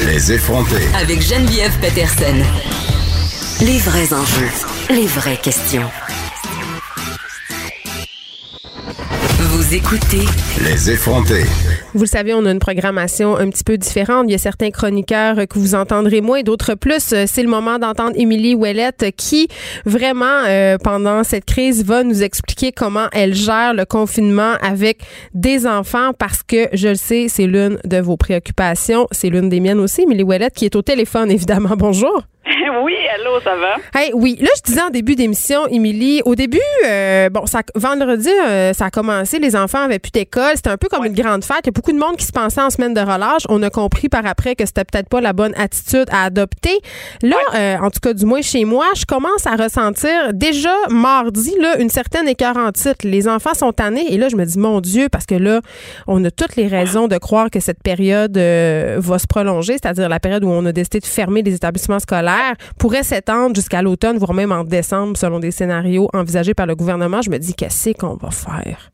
Les effronter. Avec Geneviève Peterson. Les vrais enjeux, les vraies questions. Vous écoutez Les effronter. Vous le savez, on a une programmation un petit peu différente. Il y a certains chroniqueurs que vous entendrez moins, d'autres plus. C'est le moment d'entendre Émilie Ouellette qui, vraiment, euh, pendant cette crise, va nous expliquer comment elle gère le confinement avec des enfants parce que, je le sais, c'est l'une de vos préoccupations. C'est l'une des miennes aussi. Émilie Ouellette qui est au téléphone, évidemment. Bonjour. oui, allô, ça va? Hey, oui, là, je disais en début d'émission, Émilie, au début, euh, bon, ça, vendredi, euh, ça a commencé, les enfants avaient plus d'école, c'était un peu comme une grande fête. Il y a beaucoup de monde qui se pensait en semaine de relâche. On a compris par après que c'était peut-être pas la bonne attitude à adopter. Là, euh, en tout cas, du moins chez moi, je commence à ressentir déjà mardi, là, une certaine en titre. Les enfants sont tannés et là, je me dis, mon Dieu, parce que là, on a toutes les raisons de croire que cette période va se prolonger, c'est-à-dire la période où on a décidé de fermer les établissements scolaires pourrait s'étendre jusqu'à l'automne, voire même en décembre, selon des scénarios envisagés par le gouvernement. Je me dis, qu'est-ce qu'on va faire?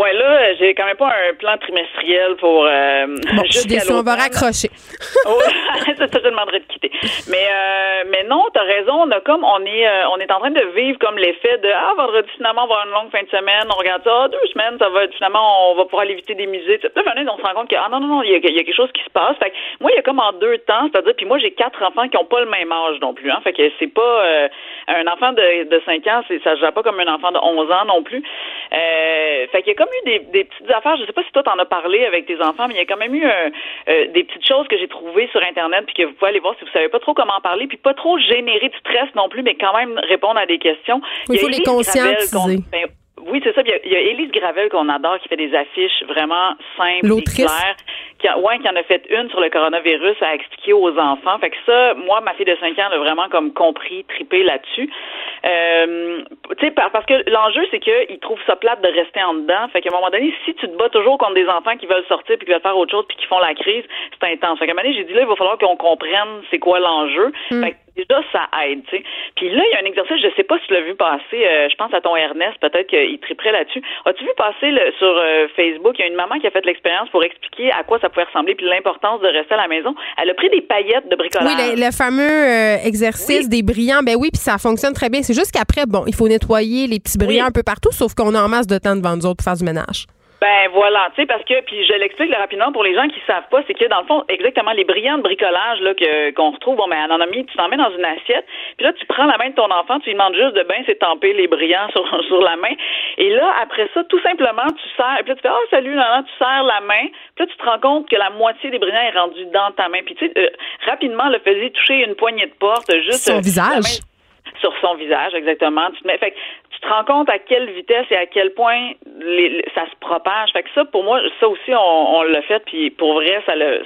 Ouais là, j'ai quand même pas un plan trimestriel pour euh, bon, je on va raccrocher. oh, ça, je te demanderais de quitter. Mais euh, mais non, t'as raison, on a comme on est euh, on est en train de vivre comme l'effet de ah vendredi finalement on va avoir une longue fin de semaine, on regarde ça, ah, deux semaines, ça va finalement on va pouvoir aller visiter des musées. Puis on se rend compte que ah non non non, il y, a, quelque chose qui se passe. Fait que, moi il y a comme en deux temps, c'est-à-dire puis moi j'ai quatre enfants qui ont pas le même âge non plus hein. Fait que c'est pas euh, un enfant de de 5 ans, ça se pas comme un enfant de 11 ans non plus. Fait qu'il y a comme eu des, des, petites affaires. Je sais pas si toi t'en as parlé avec tes enfants, mais il y a quand même eu euh, des petites choses que j'ai trouvées sur internet puis que vous pouvez aller voir si vous savez pas trop comment en parler, puis pas trop générer de stress non plus, mais quand même répondre à des questions. Il, faut les conscientiser. Ben, oui, c'est ça. Il y, a, Élise Gravel qu'on adore qui fait des affiches vraiment simples et claires. Qui a, ouais, qui en a fait une sur le coronavirus à expliquer aux enfants. Fait que ça, moi, ma fille de 5 ans, elle a vraiment comme compris, tripé là-dessus. Euh, tu sais, parce que l'enjeu, c'est qu'ils trouvent ça plate de rester en dedans. Fait qu'à un moment donné, si tu te bats toujours contre des enfants qui veulent sortir puis qui veulent faire autre chose puis qui font la crise, c'est intense. Fait qu'à un moment donné, j'ai dit là, il va falloir qu'on comprenne c'est quoi l'enjeu. Mm. Fait que déjà, ça aide, tu sais. Puis là, il y a un exercice, je sais pas si tu l'as vu passer, euh, je pense à ton Ernest, peut-être qu'il triperait là-dessus. As-tu vu passer le, sur euh, Facebook, il y a une maman qui a fait l'expérience pour expliquer à quoi ça pouvait ressembler puis l'importance de rester à la maison. Elle a pris des paillettes de bricolage. Oui, le, fameux euh, exercice des brillants, ben oui, puis ça fonctionne très bien. C'est juste qu'après, bon, il faut nettoyer les petits brillants un peu partout, sauf qu'on a en masse de temps devant nous autres pour faire du ménage. Ben voilà, tu sais, parce que, puis je l'explique rapidement pour les gens qui savent pas, c'est que dans le fond, exactement, les brillants de bricolage là que qu'on retrouve, bon, ben, en mis, tu t'en mets dans une assiette, puis là, tu prends la main de ton enfant, tu lui demandes juste de bien s'étamper les brillants sur, sur la main, et là, après ça, tout simplement, tu sers, puis là, tu fais, oh, salut, là, tu serres la main, puis là, tu te rends compte que la moitié des brillants est rendue dans ta main, puis tu sais, euh, rapidement, le faisait toucher une poignée de porte, juste... Son visage sur son visage, exactement. Tu te, mets, fait, tu te rends compte à quelle vitesse et à quel point les, ça se propage. Fait que ça, pour moi, ça aussi, on, on l'a fait, puis pour vrai, ça le,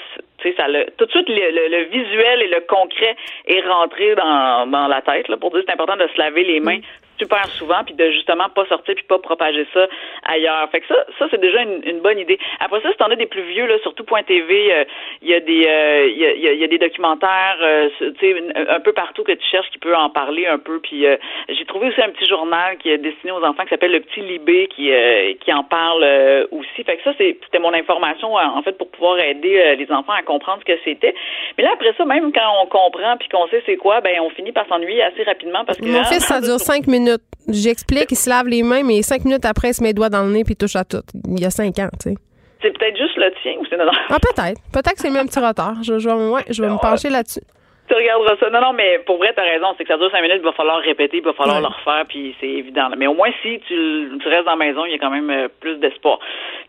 ça le, tout de suite, le, le, visuel et le concret est rentré dans, dans la tête, là, pour dire c'est important de se laver les mains super souvent, puis de justement pas sortir puis pas propager ça ailleurs. Fait que ça, ça c'est déjà une, une, bonne idée. Après ça, si t'en as des plus vieux, là, surtout Point TV, euh, il y a des euh, il y, a, y, a, des documentaires, euh, tu sais, un peu partout que tu cherches qui peut en parler un peu. Puis j'ai trouvé aussi un petit journal qui est destiné aux enfants qui s'appelle le Petit Libé qui qui en parle aussi. Fait que ça, c'était mon information en fait pour pouvoir aider les enfants à comprendre ce que c'était. Mais là après ça, même quand on comprend puis qu'on sait c'est quoi, ben on finit par s'ennuyer assez rapidement parce que mon fils ça dure cinq minutes J'explique, il se lave les mains, mais cinq minutes après, il se met les doigts dans le nez puis il touche à tout. Il y a cinq ans, tu sais. C'est peut-être juste le tien ou c'est Ah, peut-être. Peut-être que c'est le même petit retard. Je, je, je vais me pencher là-dessus. Tu regarderas ça. Non, non, mais pour vrai, t'as raison. C'est que ça dure cinq minutes, il va falloir répéter, il va falloir le refaire, puis c'est évident. Mais au moins, si tu, tu, restes dans la maison, il y a quand même euh, plus d'espoir.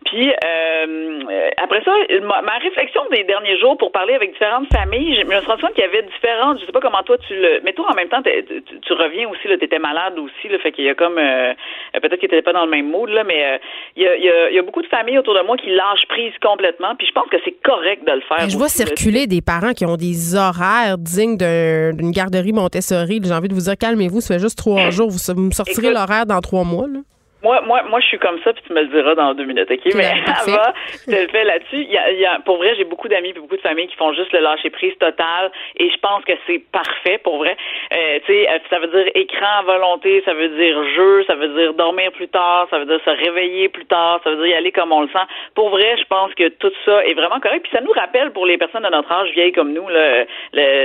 Puis euh, après ça, ma, réflexion des derniers jours pour parler avec différentes familles, je me suis rendu compte qu'il y avait différentes. Je sais pas comment toi tu le. Mais toi, en même temps, tu, reviens aussi. Là, t'étais malade aussi. le fait qu'il y a comme euh, peut-être que t'étais pas dans le même mood là, mais il y, a, il, y a, beaucoup de familles autour de moi qui lâchent prise complètement. Puis je pense que c'est correct de le faire. je vois circuler des parents qui ont des horaires digne d'une garderie Montessori. J'ai envie de vous dire, calmez-vous, ça fait juste trois jours. Vous, me sortirez l'horaire dans trois mois. Là. Moi, moi, moi, je suis comme ça, puis tu me le diras dans deux minutes, OK? Mais avant, je te le fais là-dessus. Il y a, il y a, pour vrai, j'ai beaucoup d'amis et beaucoup de familles qui font juste le lâcher prise total, et je pense que c'est parfait, pour vrai. Euh, tu sais, euh, ça veut dire écran à volonté, ça veut dire jeu, ça veut dire dormir plus tard, ça veut dire se réveiller plus tard, ça veut dire y aller comme on le sent. Pour vrai, je pense que tout ça est vraiment correct. Puis ça nous rappelle, pour les personnes de notre âge vieilles comme nous, le,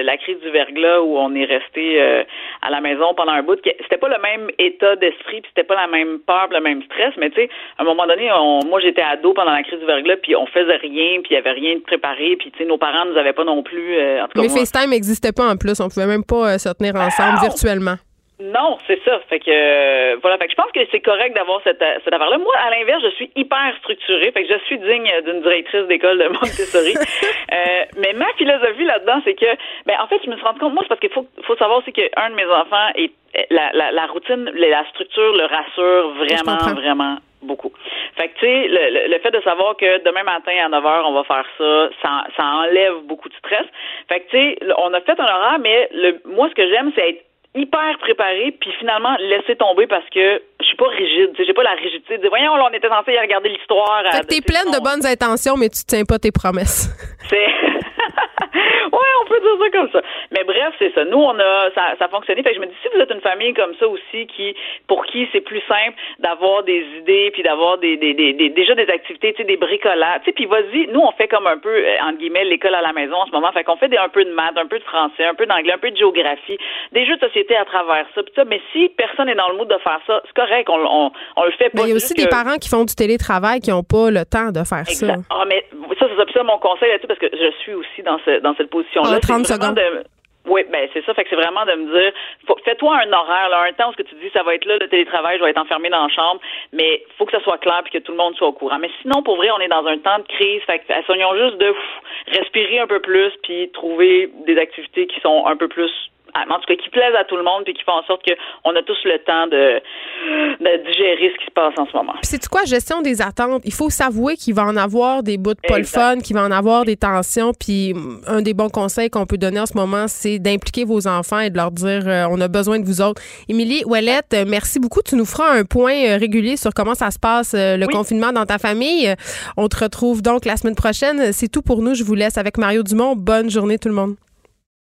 la crise du verglas où on est resté euh, à la maison pendant un bout. C'était pas le même état d'esprit, puis c'était pas la même peur le même stress, mais tu sais, à un moment donné, moi j'étais ado pendant la crise du verglas, puis on faisait rien, puis il y avait rien de préparé, puis tu sais, nos parents nous avaient pas non plus. Euh, en tout cas, Mais FaceTime n'existait pas en plus, on pouvait même pas euh, se tenir ensemble virtuellement. Non, c'est ça. Fait que euh, voilà. Fait que je pense que c'est correct d'avoir cette, euh, cette affaire-là. Moi, à l'inverse, je suis hyper structurée. Fait que je suis digne d'une directrice d'école de Montessori. euh, mais ma philosophie là-dedans, c'est que, ben en fait, je me suis rendu compte. Moi, c'est parce qu'il faut, faut savoir aussi qu'un de mes enfants est la, la, la routine, la structure le rassure vraiment, vraiment beaucoup. Fait que, tu sais, le, le, fait de savoir que demain matin à 9 h, on va faire ça, ça, ça enlève beaucoup de stress. Fait que, tu sais, on a fait un horaire, mais le, moi, ce que j'aime, c'est être hyper préparé puis finalement laisser tomber parce que je suis pas rigide, j'ai pas la rigidité de dire voyons là on était censé y regarder l'histoire. Fait que t'es pleine de bonnes intentions mais tu tiens pas tes promesses. C'est ouais, on peut dire ça comme ça. Mais bref, c'est ça. Nous, on a ça, ça a fonctionné. Fait que je me dis si vous êtes une famille comme ça aussi qui pour qui c'est plus simple d'avoir des idées puis d'avoir des, des, des, déjà des activités, tu sais des bricolages, tu sais puis vas-y, nous on fait comme un peu euh, entre guillemets l'école à la maison en ce moment. Fait qu'on fait des, un peu de maths, un peu de français, un peu d'anglais, un peu de géographie, des jeux de société à travers ça. Pis ça mais si personne n'est dans le mood de faire ça, c'est correct, on, on, on, le fait pas. Mais il y a aussi des parents qui font du télétravail qui n'ont pas le temps de faire exact. ça. Ah mais ça c'est ça mon conseil là-dessus parce que je suis aussi dans ce dans cette position-là. 30 secondes. De, oui, ben c'est ça. Fait que c'est vraiment de me dire, fais-toi un horaire, là, un temps où ce que tu dis, ça va être là, le télétravail, je vais être enfermé dans la chambre, mais faut que ça soit clair puis que tout le monde soit au courant. Mais sinon, pour vrai, on est dans un temps de crise. Fait que soignons juste de respirer un peu plus puis trouver des activités qui sont un peu plus en tout cas qui plaisent à tout le monde puis qui font en sorte qu'on a tous le temps de, de digérer ce qui se passe en ce moment. C'est quoi gestion des attentes? Il faut s'avouer qu'il va en avoir des bouts de pas le fun, qu'il va en avoir des tensions puis un des bons conseils qu'on peut donner en ce moment c'est d'impliquer vos enfants et de leur dire euh, on a besoin de vous autres. Émilie Ouellette, euh, merci beaucoup, tu nous feras un point euh, régulier sur comment ça se passe le confinement dans ta famille. On te retrouve donc la semaine prochaine. C'est tout pour nous, je vous laisse avec Mario Dumont. Bonne journée tout le monde.